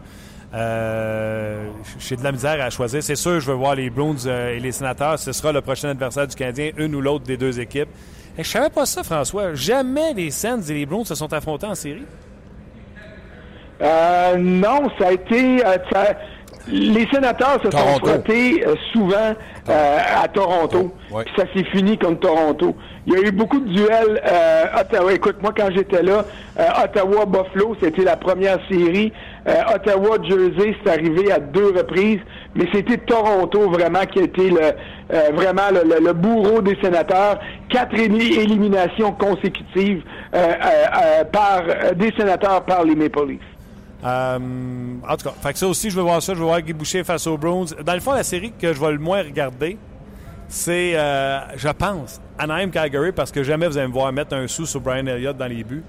J'ai de la misère à choisir. C'est sûr, je veux voir les Bruins et les Sénateurs. Ce sera le prochain adversaire du Canadien, une ou l'autre des deux équipes. Je je savais pas ça, François. Jamais les Sens et les Browns se sont affrontés en série. Euh, non, ça a été. Euh, les sénateurs se sont affrontés euh, souvent euh, à Toronto. ça s'est fini contre Toronto. Il y a eu beaucoup de duels. Ottawa, écoute, moi quand j'étais là, Ottawa-Buffalo, c'était la première série. Ottawa-Jersey, c'est arrivé à deux reprises. Mais c'était Toronto vraiment qui a été le, vraiment le, bourreau des sénateurs. Quatre éliminations consécutives par des sénateurs par les Maple Leafs. Euh, en tout cas, ça aussi, je veux voir ça. Je veux voir Guy Boucher face aux Browns. Dans le fond, la série que je vais le moins regarder, c'est, euh, je pense, Anaheim Calgary, parce que jamais vous allez me voir mettre un sou sur Brian Elliott dans les buts.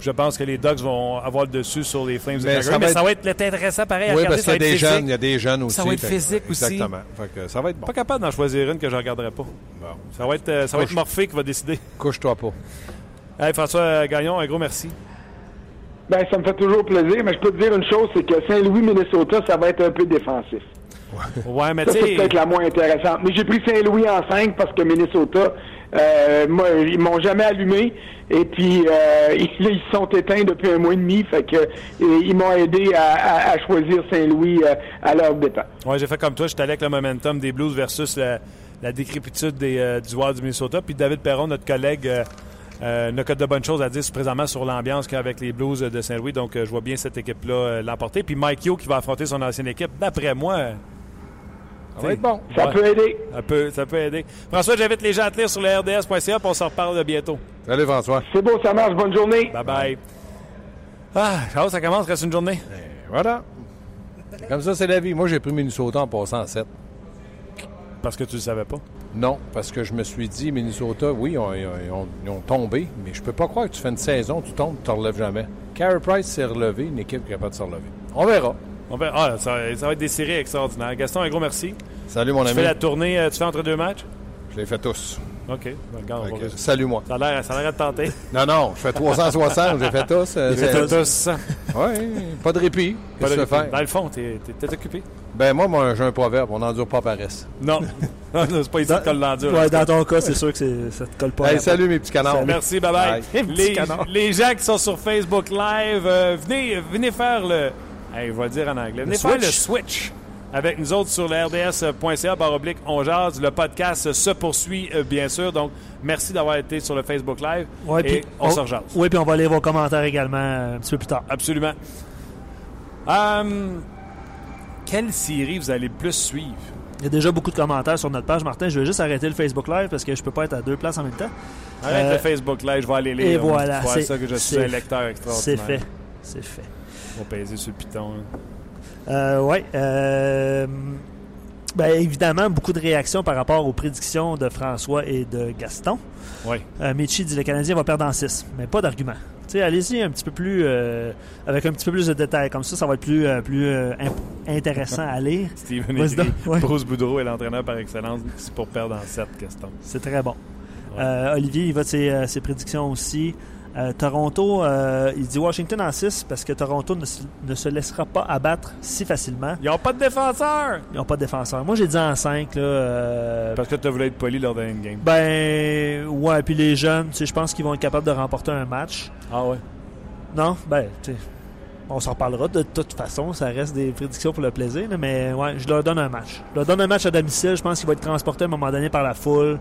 Je pense que les Ducks vont avoir le dessus sur les Flames de Calgary. mais ça va être intéressant pareil oui, à parce qu'il y a des jeunes, il y a des jeunes aussi. Ça va être physique aussi. Exactement. ça va être bon. Pas capable d'en choisir une que je ne regarderai pas. Ça va être, euh, ça va être Morphée qui va décider. Couche-toi pas. Hey, François Gagnon, un gros merci. Ben, ça me fait toujours plaisir, mais je peux te dire une chose, c'est que Saint-Louis, Minnesota, ça va être un peu défensif. Ouais, mais c'est peut-être la moins intéressante. Mais j'ai pris Saint-Louis en 5 parce que Minnesota, euh, moi, ils m'ont jamais allumé. Et puis, euh, *laughs* ils, sont éteints depuis un mois et demi. Fait que ils m'ont aidé à, choisir Saint-Louis euh, à leur départ. Ouais, j'ai fait comme toi. J'étais allé avec le momentum des Blues versus la, décrépitude des, du Wild du Minnesota. Puis David Perron, notre collègue euh, n'a que de bonnes choses à dire présentement sur l'ambiance qu'avec les Blues de Saint-Louis. Donc, euh, je vois bien cette équipe-là euh, l'emporter. Puis Mike Yo qui va affronter son ancienne équipe, d'après moi, Ça va être bon. Ça Ouais. peut aider. ça peut, ça peut aider. François, j'invite les gens à te lire sur le RDS.ca, puis on s'en reparle bientôt. Salut François. C'est beau, ça marche. Bonne journée. Bye bye. Ah, Charles, ça commence, reste une journée. Voilà. Comme ça, c'est la vie. Moi, j'ai pris Minnesota en passant en 7. Parce que tu le savais pas? Non, parce que je me suis dit, Minnesota, oui, ils ont, ils ont- ils ont- ils ont tombé, mais je peux pas croire que tu fais une saison, tu tombes, tu te relèves jamais. Carey Price s'est relevé, une équipe qui est capable de se relever. On verra. On va- ah, ça, ça va être des séries extraordinaires. Gaston, un gros merci. Salut, mon Tu ami. fais la tournée, euh, tu fais entre deux matchs? Je les fais tous. OK. Ben, regarde, Fait salut, moi. Ça a l'air ça a l'air de tenter. *laughs* Non, non, je fais 360, je les fais tous. euh, J'ai fait tous. Oui, pas de répit. Pas de- tu faire? Dans le fond, t'es occupé. Ben, moi, moi, j'ai un proverbe, on n'endure pas paresse. Non. *laughs* Non, c'est pas ici le l'endure. Ouais, dans ton cas, c'est sûr que ça te colle pas. Hey, salut, mes petits canards. Merci, bye bye. Les gens qui sont sur Facebook Live, euh, venez, venez faire le. Hey, je vais le dire en anglais. Venez faire le switch avec nous autres sur le rds.ca barre oblique on jase. Le podcast se poursuit, euh, bien sûr. Donc, merci d'avoir été sur le Facebook Live. Ouais, et on se rejase. Oui, puis on va lire vos commentaires également euh, un petit peu plus tard. Absolument. Hum, quelle série vous allez le plus suivre? Il y a déjà beaucoup de commentaires sur notre page. Martin, je vais juste arrêter le Facebook Live parce que je peux pas être à deux places en même temps. Arrête Euh, le Facebook Live, je vais aller lire. et voilà, c'est- ça que je suis c'est- un lecteur C'est extraordinaire. fait. C'est fait. On va peser sur le piton. hein. Euh, ouais. euh, ben, évidemment, beaucoup de réactions par rapport aux prédictions de François et de Gaston. Oui. Euh, Michi dit le Canadien va perdre en 6, mais pas d'argument. Allez-y un petit peu plus euh, avec un petit peu plus de détails. Comme ça, ça va être plus, euh, plus intéressant à lire. *laughs* Steven ouais. Bruce Boudreau est l'entraîneur par excellence. C'est pour perdre en 7 questions. C'est très bon. Ouais. Olivier, il va de ses, ses prédictions aussi. Euh, Toronto, euh, il dit Washington en 6 parce que Toronto ne, se- ne se laissera pas abattre si facilement. Ils n'ont pas de défenseur! Ils n'ont pas de défenseur. Moi, j'ai dit en 5. Là, euh, Parce que tu voulu être poli lors d'un game. ben, ouais, puis les jeunes, tu sais, je pense qu'ils vont être capables de remporter un match. Ah ouais? Non, ben, tu sais, on s'en reparlera de toute façon. Ça reste des prédictions pour le plaisir, là, mais ouais, je leur donne un match. Je leur donne un match à domicile. Je pense qu'il va être transporté à un moment donné par la foule.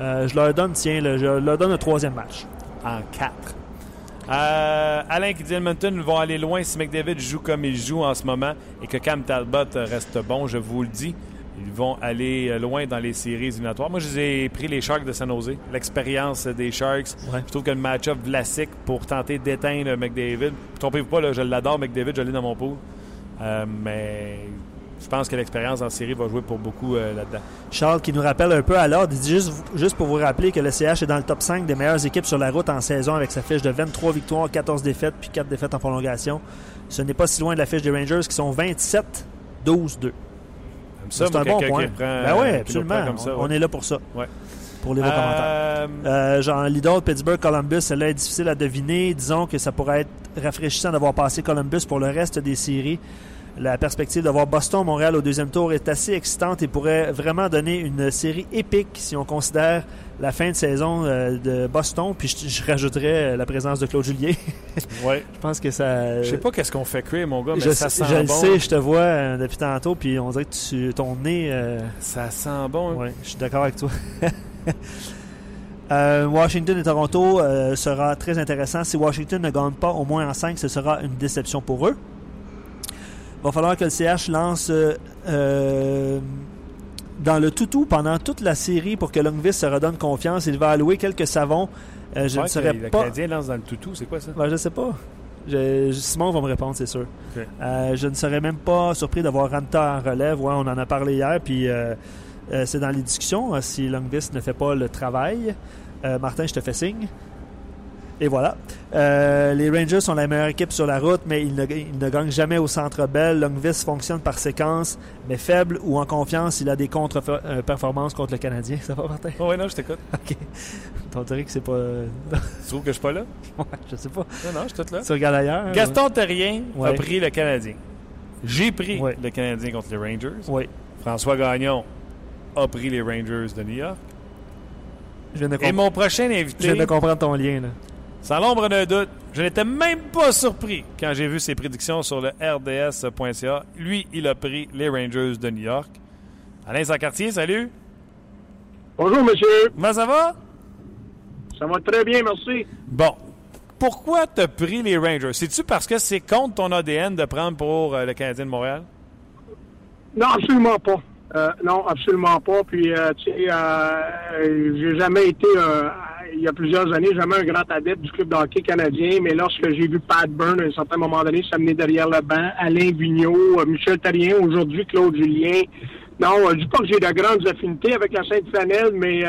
Euh, je leur donne, tiens, là, je leur donne un troisième match. En 4. Euh, Alain qui dit Edmonton vont aller loin si McDavid joue comme il joue en ce moment et que Cam Talbot reste bon, je vous le dis. Ils vont aller euh, loin dans les séries éliminatoires. Moi, je les ai pris les Sharks de San Jose. L'expérience des Sharks. Ouais. Je trouve que le match-up classique pour tenter d'éteindre McDavid. Trompez-vous pas, là, je l'adore, McDavid, je l'ai dans mon pool. Euh, mais je pense que l'expérience en série va jouer pour beaucoup euh, là-dedans. Charles qui nous rappelle un peu à l'ordre, il dit juste, juste pour vous rappeler que le CH est dans le top 5 des meilleures équipes sur la route en saison avec sa fiche de 23 victoires, 14 défaites puis 4 défaites en prolongation. Ce n'est pas si loin de la fiche des Rangers qui sont 27-12-2. Ça, C'est un bon point. prend- ben oui, nous absolument. prend comme ça, on, ouais. on est là pour ça. Ouais. Pour les vos commentaires. Euh, Euh, genre Lidl, Pittsburgh, Columbus, celle-là est difficile à deviner. Disons que ça pourrait être rafraîchissant d'avoir passé Columbus pour le reste des séries. La perspective d'avoir Boston-Montréal au deuxième tour est assez excitante et pourrait vraiment donner une série épique si on considère la fin de saison euh, de Boston. Puis je, je rajouterais euh, la présence de Claude Julien. *laughs* ouais. je pense que ça. Je sais pas qu'est-ce qu'on fait cuire, mon gars, mais je, ça sent je le bon. sais, je te vois euh, depuis tantôt, puis on dirait que tu, ton nez. euh, Ça sent bon. hein. oui, je suis d'accord avec toi. *laughs* Euh, Washington et Toronto euh, sera très intéressant. Si Washington ne gagne pas au moins en 5, ce sera une déception pour eux. Il va falloir que le CH lance euh, euh, dans le toutou pendant toute la série pour que Longvis se redonne confiance. Il va allouer quelques savons. Euh, je ne serais que Le pas. Canadien lance dans le toutou, c'est quoi ça? Ben, je sais pas. Je- Simon va me répondre, c'est sûr. Euh, je ne serais même pas surpris d'avoir Ranta en relève. Ouais, on en a parlé hier, puis c'est dans les discussions. euh, si Longvis ne fait pas le travail, Martin, je te fais signe. Et voilà. Euh, les Rangers sont la meilleure équipe sur la route, mais ils ne, ils ne gagnent jamais au centre belle. Longvis fonctionne par séquence, mais faible ou en confiance, il a des contre-performances contre le Canadien. *laughs* Ça va, Martin? Oh, ouais, non, je t'écoute. *laughs* OK. On dirait que c'est pas... Tu trouves que je suis pas là? *laughs* je sais pas. Non, non, je suis tout là. Tu regardes ailleurs? Gaston Terrien a Ouais. pris le Canadien. J'ai pris Ouais. le Canadien contre les Rangers. Oui. François Gagnon a pris les Rangers de New York. Je viens de, Et mon prochain je invité, viens de comprendre ton lien, là. Sans l'ombre d'un doute, je n'étais même pas surpris quand j'ai vu ses prédictions sur le RDS.ca. Lui, il a pris les Rangers de New York. Alain Sacartier, salut. Bonjour, monsieur. Comment ça va? Ça va très bien, merci. Bon. Pourquoi tu as pris les Rangers? C'est-tu parce que c'est contre ton ADN de prendre pour euh, le Canadien de Montréal? Non, absolument pas. Euh, non, absolument pas. Puis, euh, tu sais, j'ai jamais été, il y a plusieurs années, jamais un grand adepte du club de hockey canadien, mais lorsque j'ai vu Pat Byrne à un certain moment donné s'amener derrière le banc, Alain Vigneault, Michel Tarien, aujourd'hui Claude Julien, non, je dis pas que j'ai de grandes affinités avec la Sainte-Flanelle, mais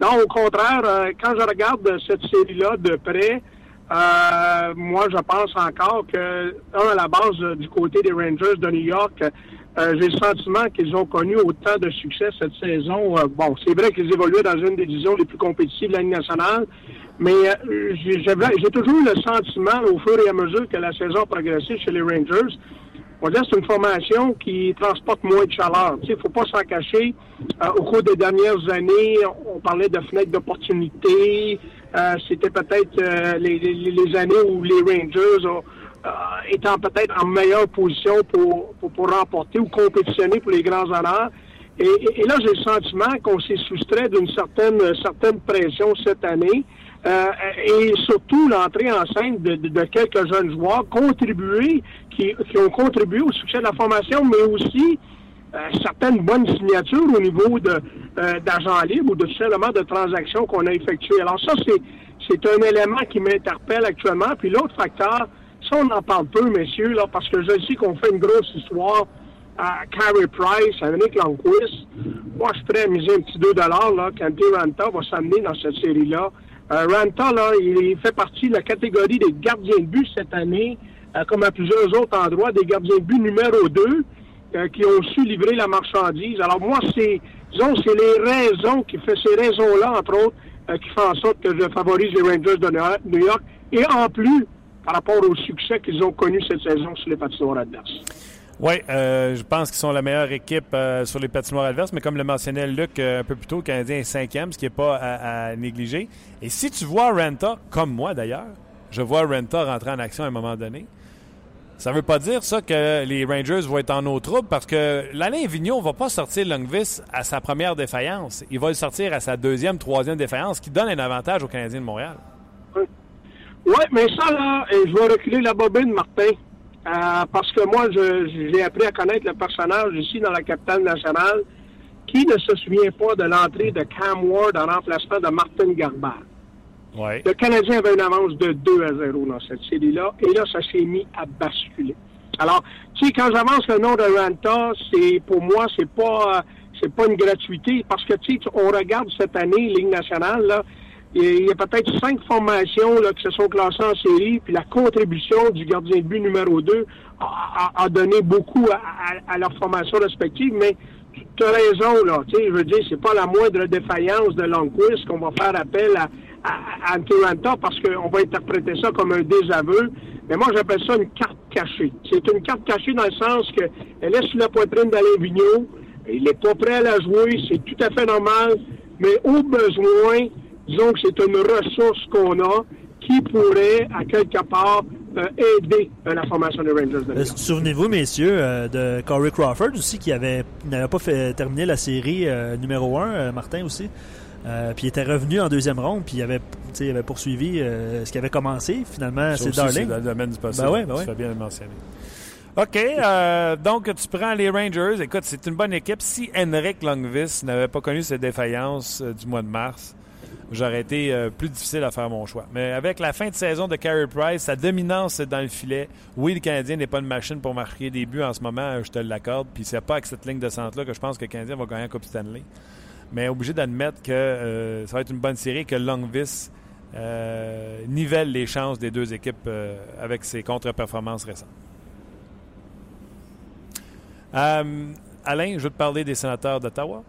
non, au contraire, quand je regarde cette série-là de près, euh, moi, je pense encore que, un, à la base, euh, du côté des Rangers de New York, euh, j'ai le sentiment qu'ils ont connu autant de succès cette saison. bon, c'est vrai qu'ils évoluaient dans une des divisions les plus compétitives de la Ligue nationale, mais j'ai toujours le sentiment, au fur et à mesure que la saison a progressé chez les Rangers, on dirait que c'est une formation qui transporte moins de chaleur. Il ne faut pas s'en cacher. au cours des dernières années, on parlait de fenêtres d'opportunité, euh, c'était peut-être euh, les, les, années où les Rangers ont, euh, étant peut-être en meilleure position pour, pour, remporter ou compétitionner pour les grands honneurs. Et, et, là, j'ai le sentiment qu'on s'est soustrait d'une certaine, certaine pression cette année. Euh, et surtout l'entrée en scène de, de, quelques jeunes joueurs contribués, qui, qui ont contribué au succès de la formation, mais aussi euh, certaines bonnes signatures au niveau de euh, libres ou de seulement de transactions qu'on a effectuées. Alors ça, c'est c'est un élément qui m'interpelle actuellement. Puis l'autre facteur, ça on en parle peu, messieurs, là, parce que je sais qu'on fait une grosse histoire à Carey Price, à Nick Longquist. Moi, je suis prêt à miser un petit 2 là, quand Ranta va s'amener dans cette série-là. Euh, Ranta, là, il fait partie de la catégorie des gardiens de but cette année, comme à plusieurs autres endroits, des gardiens de but numéro 2. Euh, qui ont su livrer la marchandise. Alors moi, c'est, disons, c'est les raisons qui fait ces raisons-là, entre autres, euh, qui font en sorte que je favorise les Rangers de New York. Et en plus, par rapport au succès qu'ils ont connu cette saison sur les patinoires adverses. Oui, euh, je pense qu'ils sont la meilleure équipe sur les patinoires adverses, mais comme le mentionnait Luc un peu plus tôt, le Canadien est cinquième, ce qui n'est pas à, négliger. Et si tu vois Renta, comme moi d'ailleurs, je vois Renta rentrer en action à un moment donné, ça veut pas dire ça que les Rangers vont être en eau trouble parce que l'Alain Vigneault va pas sortir Longvis à sa première défaillance. Il va le sortir à sa deuxième, troisième défaillance, qui donne un avantage aux Canadiens de Montréal. Oui, mais ça, là, je vais reculer la bobine, Martin. Euh, parce que moi, j'ai appris à connaître le personnage ici dans la capitale nationale qui ne se souvient pas de l'entrée de Cam Ward en remplacement de Martin Garbard. Le Canadien avait une avance de 2 à 0 dans cette série-là, et là, ça s'est mis à basculer. Alors, tu sais, quand j'avance le nom de Ranta, c'est pour moi, c'est pas c'est pas une gratuité, parce que tu sais, on regarde cette année, Ligue nationale, là, il y a peut-être cinq formations là, qui se sont classées en série, puis la contribution du gardien de but numéro 2 a, donné beaucoup à, leur formation respective, mais tu as raison, là, tu sais, je veux dire, c'est pas la moindre défaillance de Longquist qu'on va faire appel à, à, à parce qu'on va interpréter ça comme un désaveu. Mais moi, j'appelle ça une carte cachée. C'est une carte cachée dans le sens qu'elle est sur la poitrine d'Alain Vigneault. Il n'est pas prêt à la jouer. C'est tout à fait normal. Mais au besoin, disons que c'est une ressource qu'on a qui pourrait, à quelque part, euh, aider euh, la formation des Rangers de euh, Souvenez-vous, messieurs, de Corey Crawford aussi, qui avait n'avait pas fait terminer la série numéro 1, Martin aussi. Euh, puis il était revenu en deuxième ronde, puis il avait, il avait poursuivi euh, ce qui avait commencé. Finalement, c'est Darling. C'est dans le domaine du passé. Ben ouais, ben ouais. bien mentionné. OK, euh, donc tu prends les Rangers. Écoute, c'est une bonne équipe. Si Henrik Longvis n'avait pas connu cette défaillance du mois de mars, j'aurais été plus difficile à faire mon choix. Mais avec la fin de saison de Carey Price, sa dominance dans le filet, oui, le Canadien n'est pas une machine pour marquer des buts en ce moment, je te l'accorde. Puis c'est pas avec cette ligne de centre-là que je pense que le Canadien va gagner la Coupe Stanley mais obligé d'admettre que euh, ça va être une bonne série, que Longvis euh, nivelle les chances des deux équipes euh, avec ses contre-performances récentes. Alain, je veux te parler des sénateurs d'Ottawa.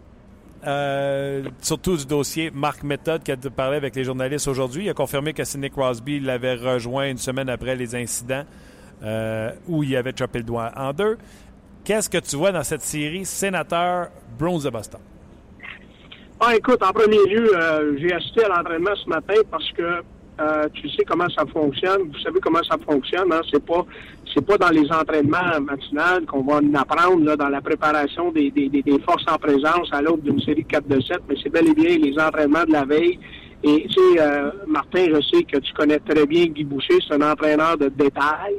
Surtout du dossier Marc Méthode qui a parlé avec les journalistes aujourd'hui. Il a confirmé que Sidney Crosby l'avait rejoint une semaine après les incidents où il avait chopé le doigt en deux. Qu'est-ce que tu vois dans cette série Sénateur Bronze de Boston? Ah, écoute, en premier lieu, euh, j'ai assisté à l'entraînement ce matin parce que euh, tu sais comment ça fonctionne. Vous savez comment ça fonctionne. Hein? C'est pas c'est pas dans les entraînements matinales qu'on va en apprendre là, dans la préparation des, des, des, forces en présence à l'autre d'une série 4 de 7, mais c'est bel et bien les entraînements de la veille. Et tu sais, euh, Martin, je sais que tu connais très bien Guy Boucher, c'est un entraîneur de détail.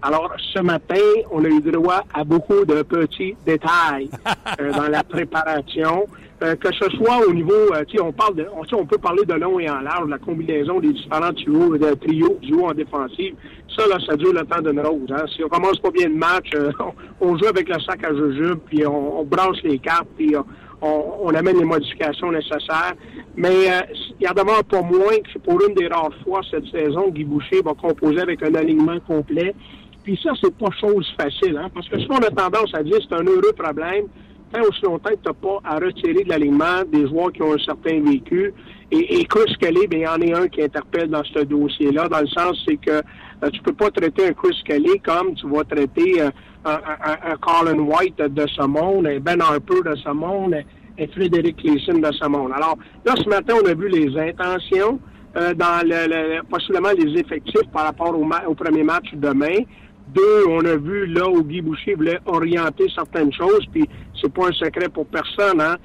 Alors, ce matin, on a eu droit à beaucoup de petits détails *laughs* euh, dans la préparation. Euh, que ce soit au niveau, euh, on parle de, on, on peut parler de long et en large, la combinaison des différents trios, de trios, duos en défensive. Ça, là, ça dure le temps d'une rose. Hein. Si on commence pas bien le match, *laughs* on, on, joue avec le sac à jujube, puis on, branche les cartes, puis on, amène les modifications nécessaires. Mais euh, il y en demeure pas moins que pour une des rares fois cette saison, Guy Boucher va composer avec un alignement complet. Puis ça, c'est pas chose facile, hein, parce que si on a tendance à dire c'est un heureux problème, tant aussi longtemps que tu n'as pas à retirer de l'alignement des joueurs qui ont un certain vécu. Et, Chris Kelly, bien, il y en a un qui interpelle dans ce dossier-là, dans le sens, c'est que euh, tu peux pas traiter un Chris Kelly comme tu vas traiter euh, un, Colin White de ce monde, un Ben Harper de ce monde, un Frédéric Cleason de ce monde. Alors, là, ce matin, on a vu les intentions euh, dans le, le, possiblement les effectifs par rapport au, au premier match demain. Deux, on a vu là où Guy Boucher voulait orienter certaines choses, puis c'est pas un secret pour personne, hein.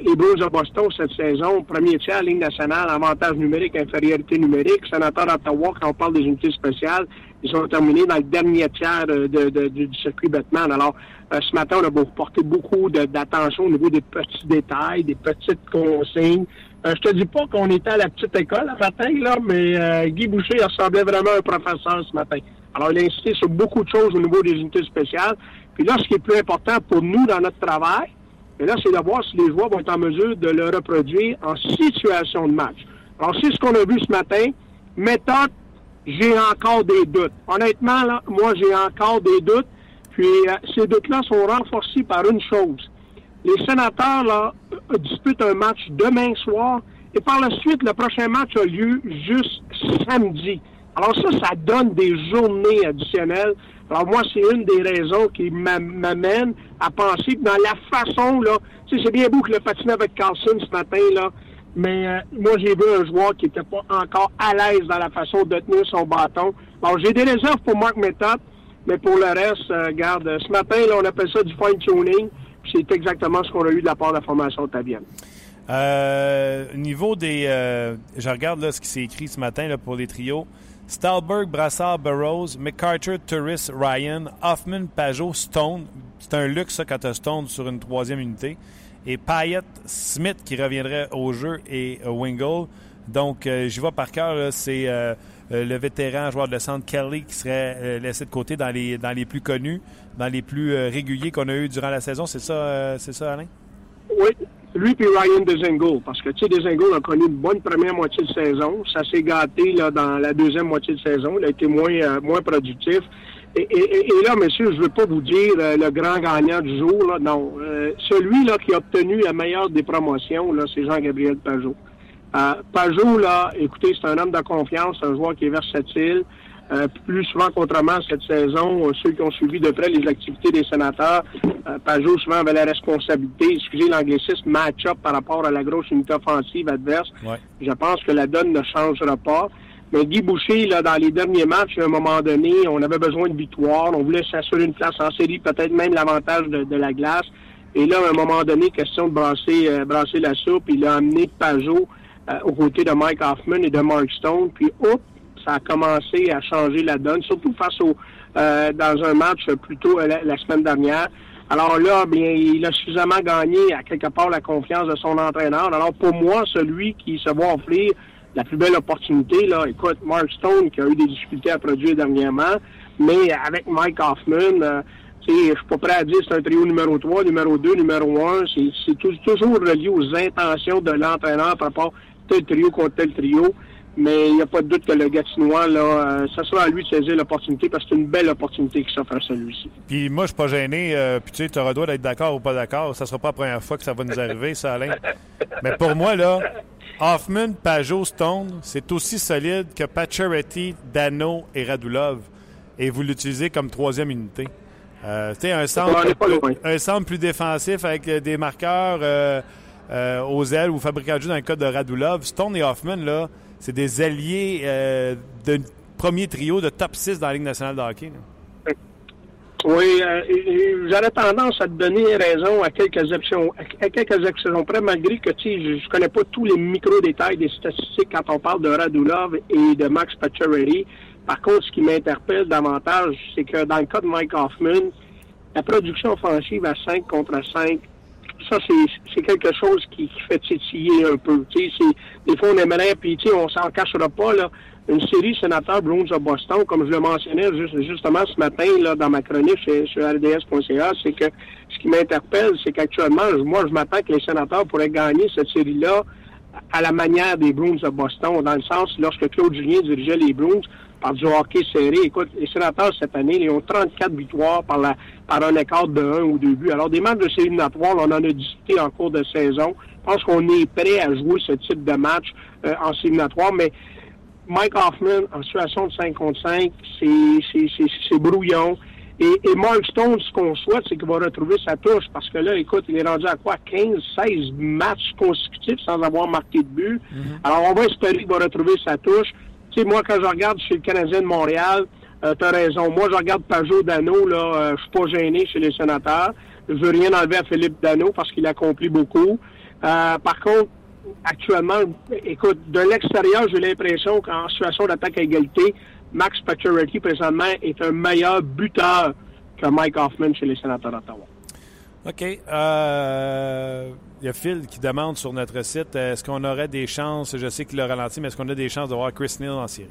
Les Blues de Boston, cette saison, premier tiers, ligne nationale, avantage numérique, infériorité numérique. Sénateur d'Ottawa, quand on parle des unités spéciales, ils ont terminé dans le dernier tiers de, du circuit Batman. Alors, euh, ce matin, on a porté beaucoup d'attention au niveau des petits détails, des petites consignes. Euh, je te dis pas qu'on était à la petite école le matin, là, mais euh, Guy Boucher ressemblait vraiment à un professeur ce matin. Alors, il a insisté sur beaucoup de choses au niveau des unités spéciales. Puis là, ce qui est plus important pour nous dans notre travail, là, c'est de voir si les joueurs vont être en mesure de le reproduire en situation de match. Alors, c'est ce qu'on a vu ce matin. Méthode, j'ai encore des doutes. Honnêtement, là, moi, j'ai encore des doutes. Puis, euh, ces doutes-là sont renforcés par une chose. Les sénateurs, là, disputent un match demain soir. Et par la suite, le prochain match a lieu juste samedi. Alors ça, ça donne des journées additionnelles. Alors moi, c'est une des raisons qui m'amène à penser que dans la façon, là, tu sais, c'est bien beau que le patiné avec Carlson ce matin, là, mais euh, moi, j'ai vu un joueur qui n'était pas encore à l'aise dans la façon de tenir son bâton. Alors, j'ai des réserves pour Mark Method, mais pour le reste, euh, regarde, ce matin, là, on appelle ça du fine-tuning, c'est exactement ce qu'on a eu de la part de la formation tabienne. Euh, niveau des... Euh, je regarde là, ce qui s'est écrit ce matin là, pour les trios. Stalberg, Brassard, Burroughs, McCarter, Turris, Ryan, Hoffman, Pajot, Stone. C'est un luxe ça, quand tu Stone sur une troisième unité. Et Payette, Smith qui reviendrait au jeu et uh, Wingle. Donc, euh, j'y vois par cœur, c'est euh, le vétéran joueur de centre Kelly qui serait euh, laissé de côté dans les, plus connus, dans les plus réguliers qu'on a eu durant la saison. C'est ça, Alain? Oui, lui puis Ryan Dezingle, parce que, tu sais, a connu une bonne première moitié de saison. Ça s'est gâté là, dans la deuxième moitié de saison. Il a été moins, euh, moins productif. Et, et, et, là, monsieur, je veux pas vous dire euh, le grand gagnant du jour, là, non. Euh, celui là qui a obtenu la meilleure des promotions, là, c'est Jean-Gabriel Pajot. Pajot, là, écoutez, c'est un homme de confiance, un joueur qui est versatile. Euh, plus souvent qu'autrement cette saison, euh, ceux qui ont suivi de près les activités des sénateurs, euh, Pajot souvent avait la responsabilité, excusez l'anglicisme, match-up par rapport à la grosse unité offensive adverse. Ouais. Je pense que la donne ne changera pas. Mais Guy Boucher, là, dans les derniers matchs, à un moment donné, on avait besoin de victoire. On voulait s'assurer une place en série, peut-être même l'avantage de, de, la glace. Et là, à un moment donné, question de brasser, euh, brasser la soupe, il a amené Pajot euh, aux côtés de Mike Hoffman et de Mark Stone. Puis, hop, ça a commencé à changer la donne, surtout face au euh, dans un match plutôt la, la, semaine dernière. Alors là, bien, il a suffisamment gagné à quelque part la confiance de son entraîneur. Alors pour moi, celui qui se voit offrir la plus belle opportunité, là, écoute, Mark Stone qui a eu des difficultés à produire dernièrement, mais avec Mike Hoffman, euh, je suis pas prêt à dire c'est un trio numéro 3, numéro 2, numéro 1. C'est toujours relié aux intentions de l'entraîneur par rapport à tel trio contre tel trio. Mais il n'y a pas de doute que le Gatinois, là, euh, ça sera à lui de saisir l'opportunité parce que c'est une belle opportunité qui s'offre à celui-ci. Puis moi, je suis pas gêné. Euh, puis tu sais, tu auras droit d'être d'accord ou pas d'accord. Ça sera pas la première fois que ça va nous arriver, ça, Alain. Mais pour moi, là, Hoffman, Pajot, Stone, c'est aussi solide que Pacioretty, Dano et Radulov. Et vous l'utilisez comme troisième unité. Euh, tu sais, un centre, un centre plus défensif avec des marqueurs euh, euh, aux ailes ou fabricants de jeu dans le cas de Radulov. Stone et Hoffman, là, c'est des alliés euh, de premier trio de top 6 dans la Ligue nationale de hockey. Oui, euh, j'aurais tendance à te donner raison à quelques exceptions, à quelques exceptions près, malgré que je, connais pas tous les micro-détails des statistiques quand on parle de Radulov et de Max Pacioretty. Par contre, ce qui m'interpelle davantage, c'est que dans le cas de Mike Hoffman, la production offensive à 5 contre 5, ça, c'est quelque chose qui, fait titiller un peu. Des fois, on aimerait, puis on s'en cachera pas, là, une série sénateur Bruins à Boston, comme je le mentionnais justement ce matin là, dans ma chronique chez, sur RDS.ca, c'est que ce qui m'interpelle, c'est qu'actuellement, moi, je m'attends que les sénateurs pourraient gagner cette série-là à la manière des Bruins de Boston, dans le sens, lorsque Claude Julien dirigeait les Bruins, par du hockey serré. Écoute, les sénateurs, cette année, ils ont 34 victoires par, la, par un écart de 1 ou 2 buts. Alors, des matchs de série éliminatoire, on en a discuté en cours de saison. Je pense qu'on est prêt à jouer ce type de match euh, en série éliminatoire, mais Mike Hoffman, en situation de 5 contre 5, c'est brouillon. Et, et, Mark Stone, ce qu'on souhaite, c'est qu'il va retrouver sa touche. Parce que là, écoute, il est rendu à quoi? 15, 16 matchs consécutifs sans avoir marqué de but. Mm-hmm. Alors, on va espérer qu'il va retrouver sa touche. Tu sais, moi, quand je regarde chez le Canadien de Montréal, euh, tu as raison. Moi, je regarde Pajot Dano, là, euh, je suis pas gêné chez les sénateurs. Je veux rien enlever à Philippe Dano parce qu'il accomplit beaucoup. Euh, par contre, actuellement, écoute, de l'extérieur, j'ai l'impression qu'en situation d'attaque à égalité, Max Pacioretty, présentement, est un meilleur buteur que Mike Hoffman chez les sénateurs d'Ottawa. OK. Euh, il y a Phil qui demande sur notre site est-ce qu'on aurait des chances, je sais qu'il a ralenti, mais est-ce qu'on a des chances de voir Chris Neal en série?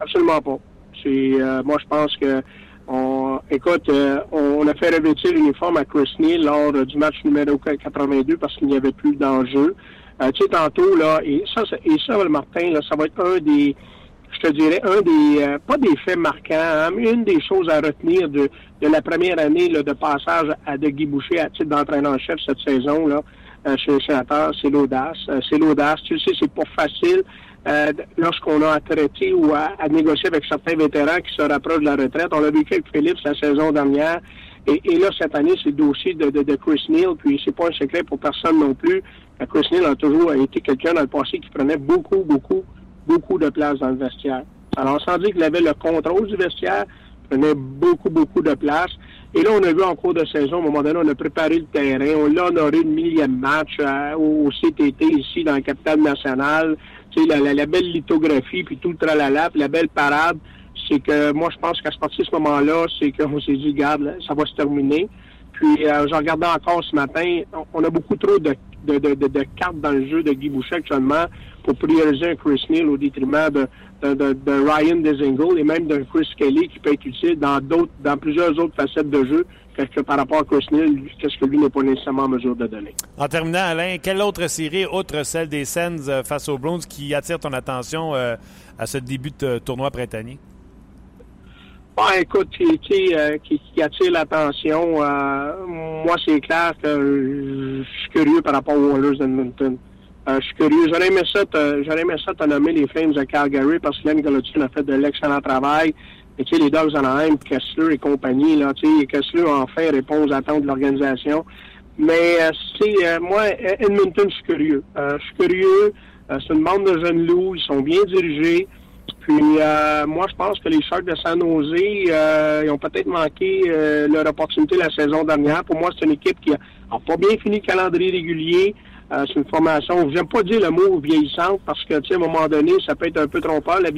Absolument pas. Euh, moi, je pense que on, écoute, euh, on, a fait revêtir l'uniforme à Chris Neal lors du match numéro 82 parce qu'il n'y avait plus d'enjeu. Euh, tu sais, tantôt, là, et ça, et ça, Martin, là, ça va être un des, je te dirais, un des, euh, pas des faits marquants, hein, mais une des choses à retenir de, de la première année là, de passage à de Guy Boucher à titre d'entraîneur-chef cette saison, là, chez les sénateurs, c'est l'audace. c'est l'audace. Tu sais, c'est pas facile euh, lorsqu'on a à traiter ou à, négocier avec certains vétérans qui se rapprochent de la retraite. On l'a vécu avec Philippe la saison dernière. Et, là, cette année, c'est le dossier de, de, Chris Neal. Puis c'est pas un secret pour personne non plus. Chris Neal a toujours été quelqu'un dans le passé qui prenait beaucoup, beaucoup, beaucoup de place dans le vestiaire. Alors, sans dire qu'il avait le contrôle du vestiaire, prenait beaucoup, beaucoup de place. Et là, on a vu en cours de saison, à un moment donné, on a préparé le terrain. On l'a honoré le millième match euh, au CTT ici dans la capitale nationale la, la, belle lithographie, puis tout le tralala, puis la belle parade, c'est que moi, je pense qu'à partir de ce moment-là, c'est qu'on s'est dit, regarde, ça va se terminer. Puis, euh, j'en regardais encore ce matin, on, a beaucoup trop de, cartes dans le jeu de Guy Boucher actuellement pour prioriser un Chris Neal au détriment de, Ryan Dezingle et même d'un Chris Kelly qui peut être utile dans d'autres, dans plusieurs autres facettes de jeu que par rapport à Chris Neal, qu'est-ce que lui n'est pas nécessairement en mesure de donner. En terminant, Alain, quelle autre série, outre celle des Sens euh, face aux Browns, qui attire ton attention euh, à ce début de tournoi printanier? Bon, écoute, qui, euh, qui, qui attire l'attention, moi, c'est clair que je suis curieux par rapport aux Oilers d'Edmonton. je suis curieux. J'aurais aimé ça, j'aurais aimé ça te nommer les Flames de Calgary parce que Len Galutin a fait de l'excellent travail. Et tu sais, les Dogs Anaheim, Kessler et compagnie, là, tu sais, Kessler enfin répond aux attentes de l'organisation. Mais euh, c'est euh, moi, Edmonton, je suis curieux. Euh, je suis curieux. Euh, c'est une bande de jeunes loups, ils sont bien dirigés. Puis moi, je pense que les Sharks de San Jose, ils ont peut-être manqué leur opportunité la saison dernière. Pour moi, c'est une équipe qui a, pas bien fini le calendrier régulier. c'est une formation, j'aime pas dire le mot vieillissante parce que, tu sais, à un moment donné, ça peut être un peu trompeur. La,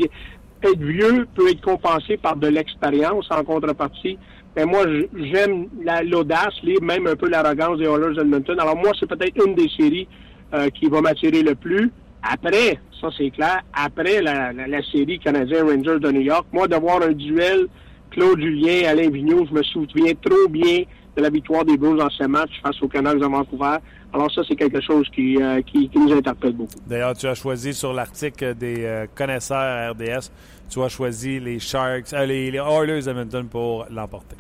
être vieux peut être compensé par de l'expérience en contrepartie. Mais moi, j'aime l'audace, même un peu l'arrogance des Oilers d'Edmonton. Alors moi, c'est peut-être une des séries euh, qui va m'attirer le plus. Après, ça c'est clair, après la, série Canadien Rangers de New York, moi, d'avoir un duel Claude Julien, Alain Vigneault, je me souviens trop bien de la victoire des Blues dans ce match face aux Canucks de Vancouver. Alors ça, c'est quelque chose qui, euh, qui, nous interpelle beaucoup. D'ailleurs, tu as choisi sur l'article des euh, connaisseurs RDS, tu as choisi les Sharks, euh, les, les, Oilers Edmonton pour l'emporter.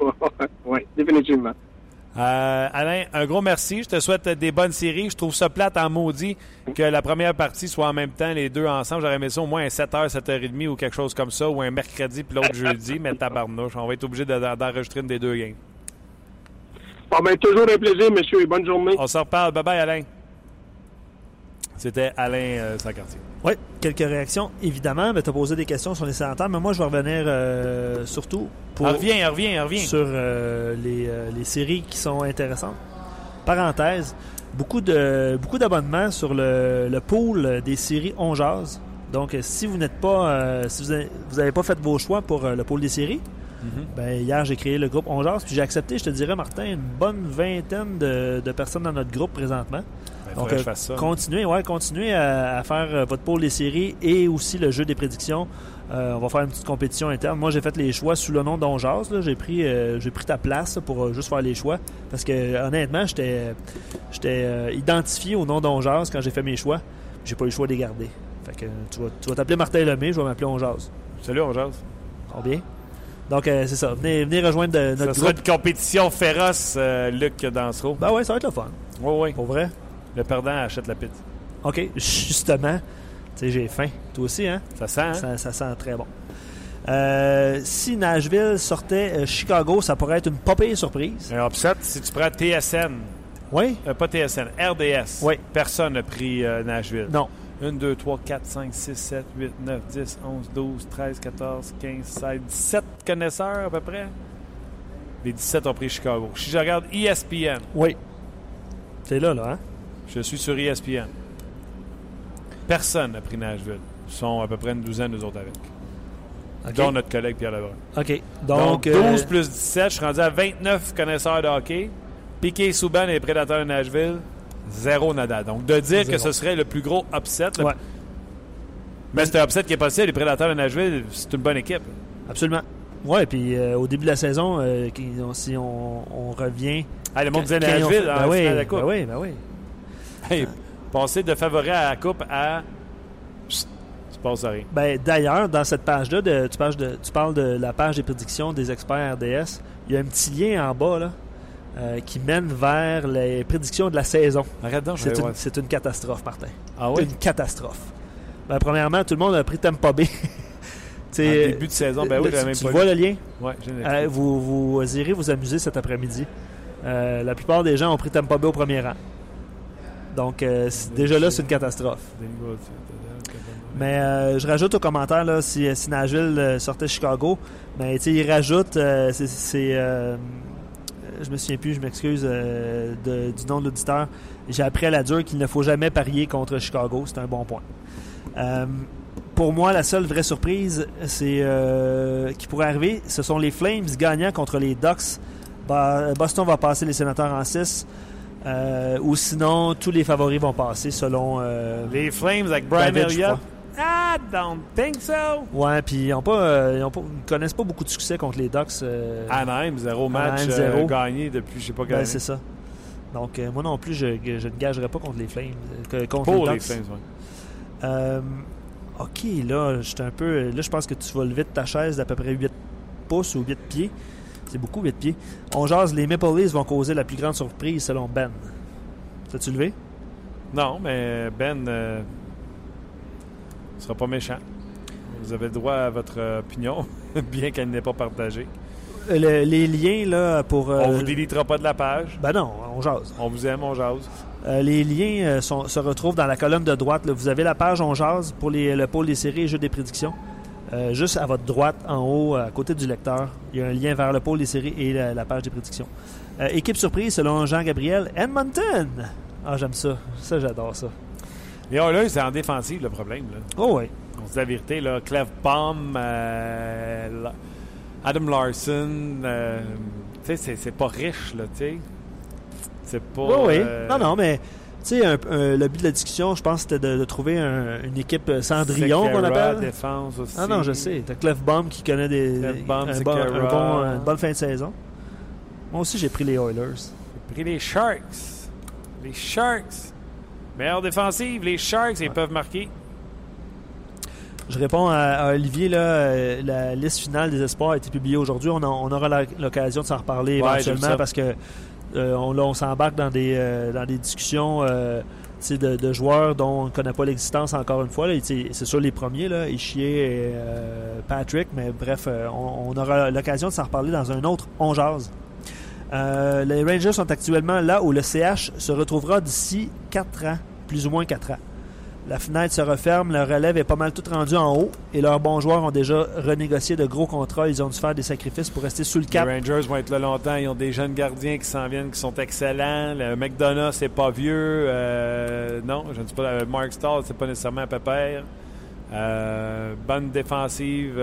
*laughs* oui, définitivement. Alain, un gros merci. Je te souhaite des bonnes séries. Je trouve ça plate en maudit que la première partie soit en même temps, les deux ensemble. J'aurais aimé ça au moins un 7h, 7h30 ou quelque chose comme ça, ou un mercredi puis l'autre jeudi, mais tabarnouche. On va être obligé d'enregistrer une des deux games. Bon, ben, toujours un plaisir, monsieur, et bonne journée. On se reparle. Bye bye, Alain. C'était Alain euh, Sancartier. Oui, quelques réactions, évidemment. tu as posé des questions sur les sénateurs, mais moi, je vais revenir euh, surtout pour, Reviens, reviens, reviens. sur euh, les, euh, les séries qui sont intéressantes. Parenthèse, beaucoup de beaucoup d'abonnements sur le, le pool des séries On. Donc, si vous n'êtes pas, si vous avez, vous avez pas fait vos choix pour le pool des séries, Mhm. ben, hier, j'ai créé le groupe On Jase, puis j'ai accepté, je te dirais, Martin, une bonne vingtaine de, de personnes dans notre groupe présentement. Ben, Donc, que euh, je fasse ça. Continuez, ouais, continuez à, à faire euh, votre pôle des séries et aussi le jeu des prédictions. Euh, on va faire une petite compétition interne. Moi, j'ai fait les choix sous le nom d'Onjaz. là. J'ai pris, euh, j'ai pris ta place pour euh, juste faire les choix. Parce que honnêtement, j'étais, j'étais identifié au nom d'Onjaz quand j'ai fait mes choix. J'ai pas eu le choix de les garder. Fait que tu vas, tu vas t'appeler Martin Lemay, je vais m'appeler Onjaz. Salut, on jase. Ça va bien? Donc, euh, c'est ça. Venez, venez rejoindre de- Ça notre sera groupe. une compétition féroce, euh, Luc Dansereau. Ben ouais, ça va être le fun. Oui, oui. Pour vrai? Le perdant achète la pizza. OK, justement. Tu sais, j'ai faim. Toi aussi, hein? Ça sent, hein? Ça, ça sent très bon. Euh, si Nashville sortait euh, Chicago, ça pourrait être une pas pire surprise. Un upset, si tu prends TSN, Oui? euh, pas TSN, RDS, Oui. personne n'a pris Nashville. Non. 1, 2, 3, 4, 5, 6, 7, 8, 9, 10, 11, 12, 13, 14, 15, 16, 17 connaisseurs à peu près. Les 17 ont pris Chicago. Si je regarde ESPN, Oui. C'est là, là, hein? Je suis sur ESPN. Personne n'a pris Nashville. Ils sont à peu près une douzaine, nous autres, avec. Dont notre collègue Pierre Lebrun. OK. Donc, Donc, 12 euh, plus 17, je suis rendu à 29 connaisseurs de hockey. Piqué Souban et les prédateurs de Nashville, zéro nada. Donc, de dire Zéro. que ce serait le plus gros upset, là, Ouais. mais c'est un upset qui est possible. Les prédateurs de Nashville, c'est une bonne équipe. absolument. Ouais, puis euh, au début de la saison, euh, si on, on revient. Ah, le monde disait Nashville en ben oui, ben oui, ben oui. Hey, passer de favori à la Coupe à. Tu passes à rien. Ben, D'ailleurs, dans cette page-là, de, tu, parles de, tu parles de la page des prédictions des experts RDS. Il y a un petit lien en bas là, euh, qui mène vers les prédictions de la saison. Arrête donc, C'est une, c'est une catastrophe, Martin. Ah oui? Une catastrophe. Ben, premièrement, tout le monde a pris. *laughs* En T'sais, début de saison, ben le- oui, tu, j'avais même tu pas vois vu. le lien? Une Euh, vous, vous irez vous amuser cet après-midi. Euh, la plupart des gens ont pris Tampa Bay au premier rang. Donc, euh, déjà là, c'est une catastrophe. Mais euh, je rajoute au commentaire, là, si, si Nashville euh, sortait Chicago, mais tu sais, il rajoute, euh, c'est, euh, je me souviens plus, je m'excuse euh, du nom de l'auditeur. J'ai appris à la dure qu'il ne faut jamais parier contre Chicago, c'est un bon point. Euh, pour moi, la seule vraie surprise, c'est euh, qui pourrait arriver, ce sont les Flames gagnant contre les Ducks. Boston va passer les sénateurs en 6. Ou sinon, tous les favoris vont passer selon. euh, Les Flames avec Brian Elliott. I don't think so. Ouais, puis ils ont pas, euh, ils ont pas- ils connaissent pas beaucoup de succès contre les Ducks. euh, Anaheim, zéro match euh, zéro. gagné depuis je sais pas quelle ben, c'est ça. Donc euh, moi non plus, je, je ne gagerai pas contre les Flames, euh, contre Pour les les Ducks. Flames, ouais. Euh, ok, là, j'étais un peu. Là, je pense que tu vas lever de ta chaise d'à peu près 8 pouces ou 8 pieds. C'est beaucoup 8 pieds. On jase, les Maple Leafs vont causer la plus grande surprise selon Ben. T'as-tu levé? Non, mais Ben euh, sera pas méchant. Vous avez le droit à votre opinion, *laughs* bien qu'elle n'est pas partagée. Euh, le- les liens, là, pour. euh, On vous délitera pas de la page. Ben non, on jase. On vous aime, on jase. Euh, les liens sont- se retrouvent dans la colonne de droite. là. Vous avez la page On jase pour les, le pôle des séries et jeux des prédictions. Euh, juste à votre droite, en haut, à côté du lecteur, il y a un lien vers le pôle des séries et la, la page des prédictions. Euh, équipe surprise, selon Jean-Gabriel, Edmonton. Ah, j'aime ça. Ça, j'adore ça. Les Oilers, c'est en défensive le problème. Là. Oh oui. On se dit la vérité. Là. Clef Palm, euh, Adam Larson, tu sais, c'est- pas riche, là, tu sais. C'est pas. Oui, oui. Non, non, mais sais, le but de la discussion, je pense, c'était de, de trouver un- une équipe euh, Cendrillon qu'on appelle. défense aussi. Ah non, je sais. T'as Clef Bomb qui connaît des, Clef Bomb, un bon- un Sekera. bon- une bonne fin de saison. Moi aussi, j'ai pris les Oilers. J'ai pris les Sharks. Les Sharks. Meilleure défensive, les Sharks, ils peuvent marquer. Je réponds à, à Olivier. Là, euh, la liste finale des espoirs a été publiée aujourd'hui. On, aura l'occasion de s'en reparler Ouais, éventuellement parce que euh, on, là, s'embarque dans des, euh, discussions euh, de, de joueurs dont on ne connaît pas l'existence encore une fois. C'est sûr les premiers, là, Ishier et euh, Patrick, mais bref, euh, on, aura l'occasion de s'en reparler dans un autre On. Euh, les Rangers sont actuellement là où le CH se retrouvera d'ici 4 ans, plus ou moins 4 ans. La fenêtre se referme, leur relève est pas mal toute rendue en haut et leurs bons joueurs ont déjà renégocié de gros contrats. Ils ont dû faire des sacrifices pour rester sous le cap. Les Rangers vont être là longtemps. Ils ont des jeunes gardiens qui s'en viennent, qui sont excellents. Le McDonough, c'est pas vieux. Euh, non, je ne sais pas. euh, Mark Stahl, c'est pas nécessairement un pépère. Euh, bonne défensive.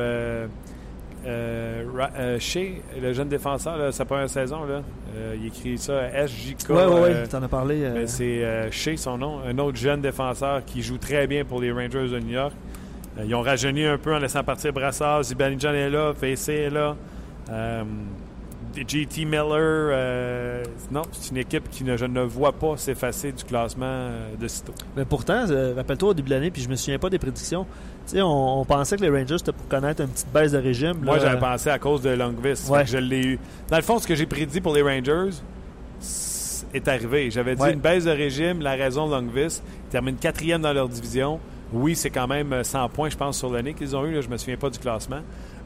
Euh, euh, Shea, le jeune défenseur, là, sa première saison, là, euh, il écrit ça SJK. Ouais, euh, t'en as parlé. euh, ben, c'est Shea, son nom, un autre jeune défenseur qui joue très bien pour les Rangers de New York. Ils ont rajeuni un peu en laissant partir Brassard. Zibanejad est là, Facey est là. JT Miller, euh, non, c'est une équipe qui ne, je ne vois pas s'effacer du classement euh, de sitôt. Mais pourtant, euh, rappelle-toi au début de l'année, puis je me souviens pas des prédictions. On, on pensait que les Rangers c'était pour connaître une petite baisse de régime. Moi, j'avais pensé à cause de Longvis. Ouais. Je l'ai eu. Dans le fond, ce que j'ai prédit pour les Rangers est arrivé. J'avais dit Ouais. une baisse de régime, la raison de Longvis. Ils terminent quatrième dans leur division. Oui, c'est quand même euh, 100 points, je pense, sur l'année qu'ils ont eu. Là, je me souviens pas du classement.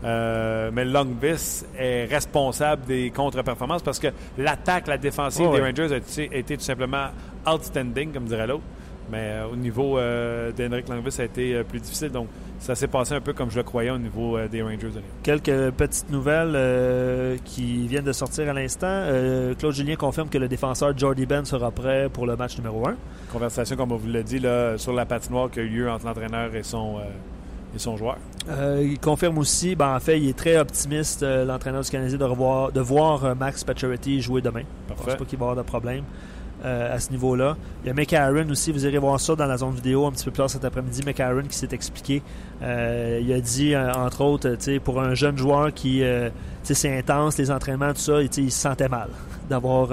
Euh, mais Longvis est responsable des contre-performances parce que l'attaque, la défensive des ouais. Rangers a été, a été tout simplement outstanding, comme dirait l'autre. Mais euh, au niveau euh, d'Henrik Longvis, ça a été plus difficile. Donc, ça s'est passé un peu comme je le croyais au niveau des Rangers. Quelques petites nouvelles qui viennent de sortir à l'instant. Claude Julien confirme que le défenseur Jordy Ben sera prêt pour le match numéro 1. Conversation, comme on vous l'a dit, là, sur la patinoire qui a eu lieu entre l'entraîneur et son, et son joueur? Euh, il confirme aussi, ben, en fait, il est très optimiste, euh, l'entraîneur du Canadien, de, revoir, de voir euh, Max Pacioretty jouer demain. Je pense Parfait. pas qu'il va y avoir de problème à ce niveau-là. Il y a McAaron aussi, vous irez voir ça dans la zone vidéo un petit peu plus tard cet après-midi. McAaron qui s'est expliqué. Il a dit, entre autres, pour un jeune joueur qui, c'est intense, les entraînements, tout ça, et, il se sentait mal *laughs* d'avoir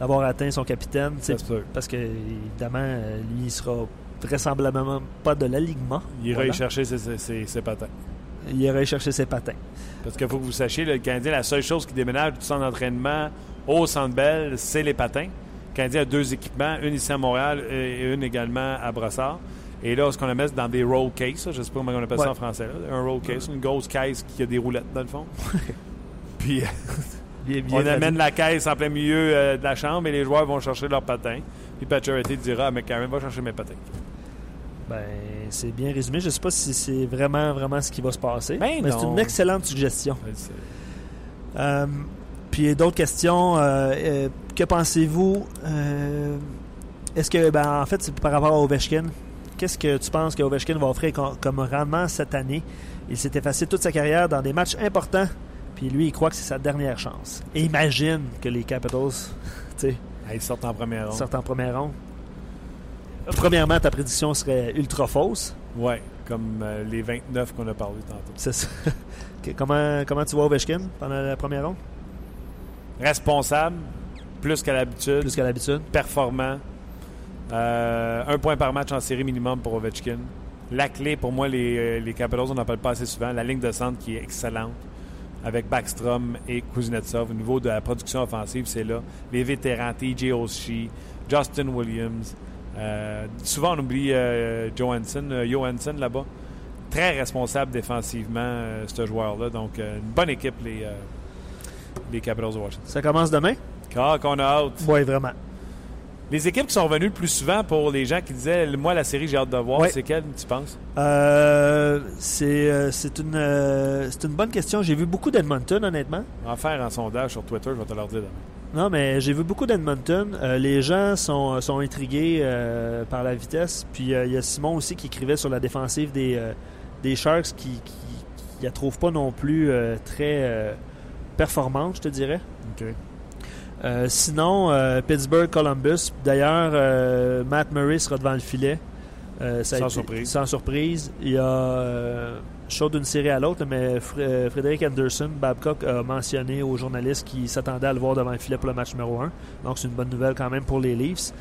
d'avoir atteint son capitaine. Parce que, évidemment, lui, il sera vraisemblablement pas de l'alignement. Il ira Voilà. y chercher ses, ses- ses- ses patins. Il irait chercher ses patins. Parce qu'il faut que vous sachiez, le Canadien, la seule chose qui déménage du centre d'entraînement au centre Bell, c'est les patins. Le Canadien a deux équipements, une ici à Montréal et une également à Brossard. Et là, ce qu'on a mis, c'est dans des roll cases. Je ne sais pas comment on appelle ça en français. là. Un roll case, une grosse caisse qui a des roulettes dans le fond. *laughs* Puis Bien- bien on traduit. amène la caisse en plein milieu euh, de la chambre et les joueurs vont chercher leurs patins. Puis Pacioretty dira à McCarron, va chercher mes patins. Ben, c'est bien résumé. Je ne sais pas si c'est vraiment, vraiment ce qui va se passer. Ben mais c'est une excellente suggestion. Euh, puis d'autres questions. euh, euh, que pensez-vous Est-ce que, ben, en fait, c'est par rapport à Ovechkin, qu'est-ce que tu penses que Ovechkin va offrir com- comme rendement cette année? Il s'est effacé toute sa carrière dans des matchs importants. Puis lui, il croit que c'est sa dernière chance. Et imagine que les Capitals, *laughs* tu sais, Ils sortent en première ronde. sortent en première ronde. Premièrement, ta prédiction serait ultra fausse. Ouais, comme euh, les 29 qu'on a parlé tantôt. C'est ça. *laughs* Ok, comment, comment tu vois Ovechkin pendant la première ronde? Responsable, plus qu'à l'habitude, Plus qu'à l'habitude. performant. Euh, un point par match en série minimum pour Ovechkin. La clé, pour moi, les, euh, les Capitals, on n'en parle pas assez souvent. La ligne de centre qui est excellente avec Backstrom et Kuznetsov. Au niveau de la production offensive, c'est là. Les vétérans, TJ Oshie, Justin Williams. Euh, souvent, on oublie euh, Johansson, euh, Johansson là-bas. Très responsable défensivement, ce joueur-là. Donc, une bonne équipe, les, les Capitals de Washington. Ça commence demain? Car qu'on a hâte. Oui, vraiment. Les équipes qui sont revenues le plus souvent pour les gens qui disaient Moi, la série, j'ai hâte de voir, c'est quelle, tu penses Euh, c'est euh, c'est une, euh, c'est une bonne question. J'ai vu beaucoup d'Edmonton, honnêtement. On va faire un sondage sur Twitter, je vais te leur dire demain. Non, mais j'ai vu beaucoup d'Edmonton. Euh, les gens sont, sont intrigués euh, par la vitesse. Puis euh, il y a Simon aussi qui écrivait sur la défensive des, euh, des Sharks qui qui, qui la trouve pas non plus euh, très euh, performante, je te dirais. OK. Euh, sinon, euh, Pittsburgh, Columbus. D'ailleurs, euh, Matt Murray sera devant le filet. Euh, ça Sans été- surprise. Sans surprise. Il y a euh, chaud d'une série à l'autre, mais Fr- euh, Frédéric Anderson, Babcock, a mentionné aux journalistes qui s'attendaient à le voir devant le filet pour le match numéro 1. Donc, c'est une bonne nouvelle quand même pour les Leafs.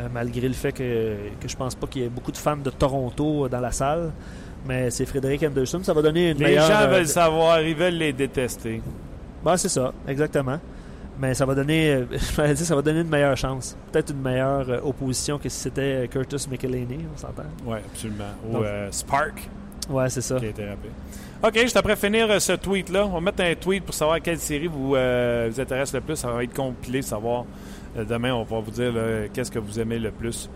euh, malgré le fait que, que je pense pas qu'il y ait beaucoup de fans de Toronto dans la salle. Mais c'est Frédéric Anderson. Ça va donner une Les meilleure... gens euh, veulent savoir, ils veulent les détester. ben, c'est ça, exactement. Mais ça va donner, euh, *laughs* je dire, ça va donner une meilleure chance. Peut-être une meilleure euh, opposition que si c'était euh, Curtis McElhaney, on s'entend. Oui, absolument. Ou Donc- euh, Spark, Ouais, c'est ça. qui été rappelé. OK, juste après finir euh, ce tweet-là, on va mettre un tweet pour savoir quelle série vous, euh, vous intéresse le plus. Ça va être compilé, savoir. euh, demain, on va vous dire qu'est-ce que vous aimez le plus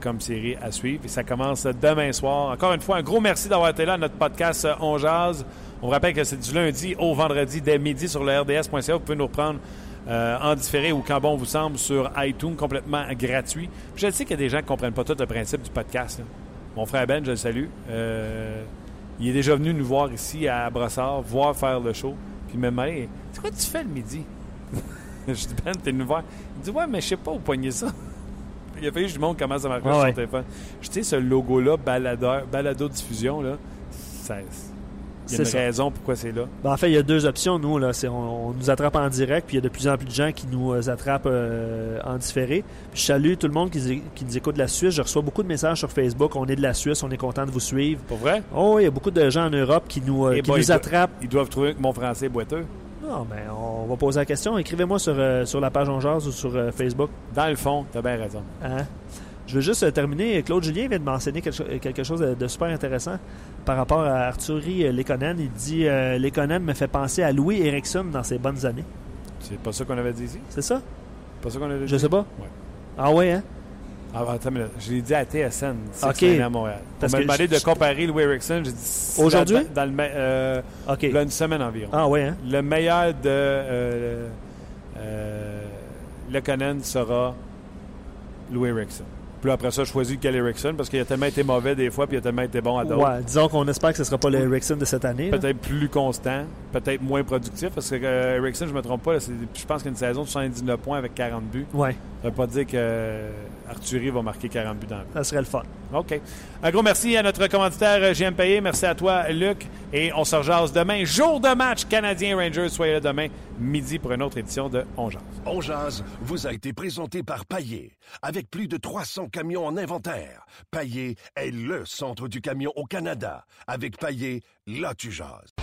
comme série à suivre. Et ça commence demain soir. Encore une fois, un gros merci d'avoir été là à notre podcast On Jazz. On vous rappelle que c'est du lundi au vendredi dès midi sur le RDS.ca. Vous pouvez nous reprendre en différé ou quand bon vous semble sur iTunes, complètement gratuit. Je sais qu'il y a des gens qui ne comprennent pas tout le principe du podcast. Mon frère Ben, je le salue. Euh, il est déjà venu nous voir ici à Brossard, voir faire le show. Puis il m'a demandé C'est quoi tu fais le midi? *laughs* Je dis Ben, t'es venu voir. Il dit Ouais, mais je sais pas où poigner ça. *laughs* Il a fallu que je lui montre comment ça marche Ah sur ouais. téléphone. Je sais, ce logo-là, baladeur, balado-diffusion, là, ça, il y a une ça. raison pourquoi c'est là. Ben, en fait, il y a deux options, nous. Là. On, on nous attrape en direct, puis il y a de plus en plus de gens qui nous euh, attrapent euh, en différé. Puis je salue tout le monde qui, qui nous écoute de la Suisse. Je reçois beaucoup de messages sur Facebook. On est de la Suisse, on est content de vous suivre. Pour vrai? Oh, il y a beaucoup de gens en Europe qui nous, euh, qui nous attrapent. Ils doivent trouver que mon français est boiteux. Non, mais on va poser la question. Écrivez-moi sur, euh, sur la page On Jase ou sur Facebook. Dans le fond, t'as bien raison. Hein? Je veux juste terminer. Claude Julien vient de mentionner quelque, quelque chose de, de super intéressant par rapport à Arthurie euh, Lekonen. Il dit euh, Lekonen me fait penser à Louis Erickson dans ses bonnes années. C'est pas ça qu'on avait dit ici? C'est ça? Pas ça qu'on avait dit? Je sais pas. Ouais. Ah ouais, hein? Ah, attends, mais là, je l'ai dit à TSN. c'est Ok. que c'est à Montréal. Parce on m'a demandé de comparer Louis Erickson. J'ai dit. c'est Aujourd'hui? Dans, dans le, euh, OK. il y a une semaine environ. Ah ouais, hein? Le meilleur de euh, euh, Lekonen sera Louis Erickson. Puis là, après ça, je choisis Kelly Erickson parce qu'il a tellement été mauvais des fois, puis il a tellement été bon à d'autres. Ouais, disons qu'on espère que ce ne sera pas le Erickson de cette année. Peut-être plus constant, peut-être moins productif, parce que euh, Erickson, je me trompe pas, là, je pense qu'il y a une saison de 79 points avec 40 buts. Ouais, Ça veut pas dire que Arthurie va marquer 40 buts dans le ça serait le fun. OK. Un gros merci à notre commanditaire euh, JM Payé. Merci à toi, Luc. Et on se rejase demain. Jour de match Canadien-Rangers. Soyez là demain, midi, pour une autre édition de On Jase. On jazz vous a été présenté par Paillé. Avec plus de 300 camions en inventaire, Paillé est le centre du camion au Canada. Avec Paillé, là tu jases.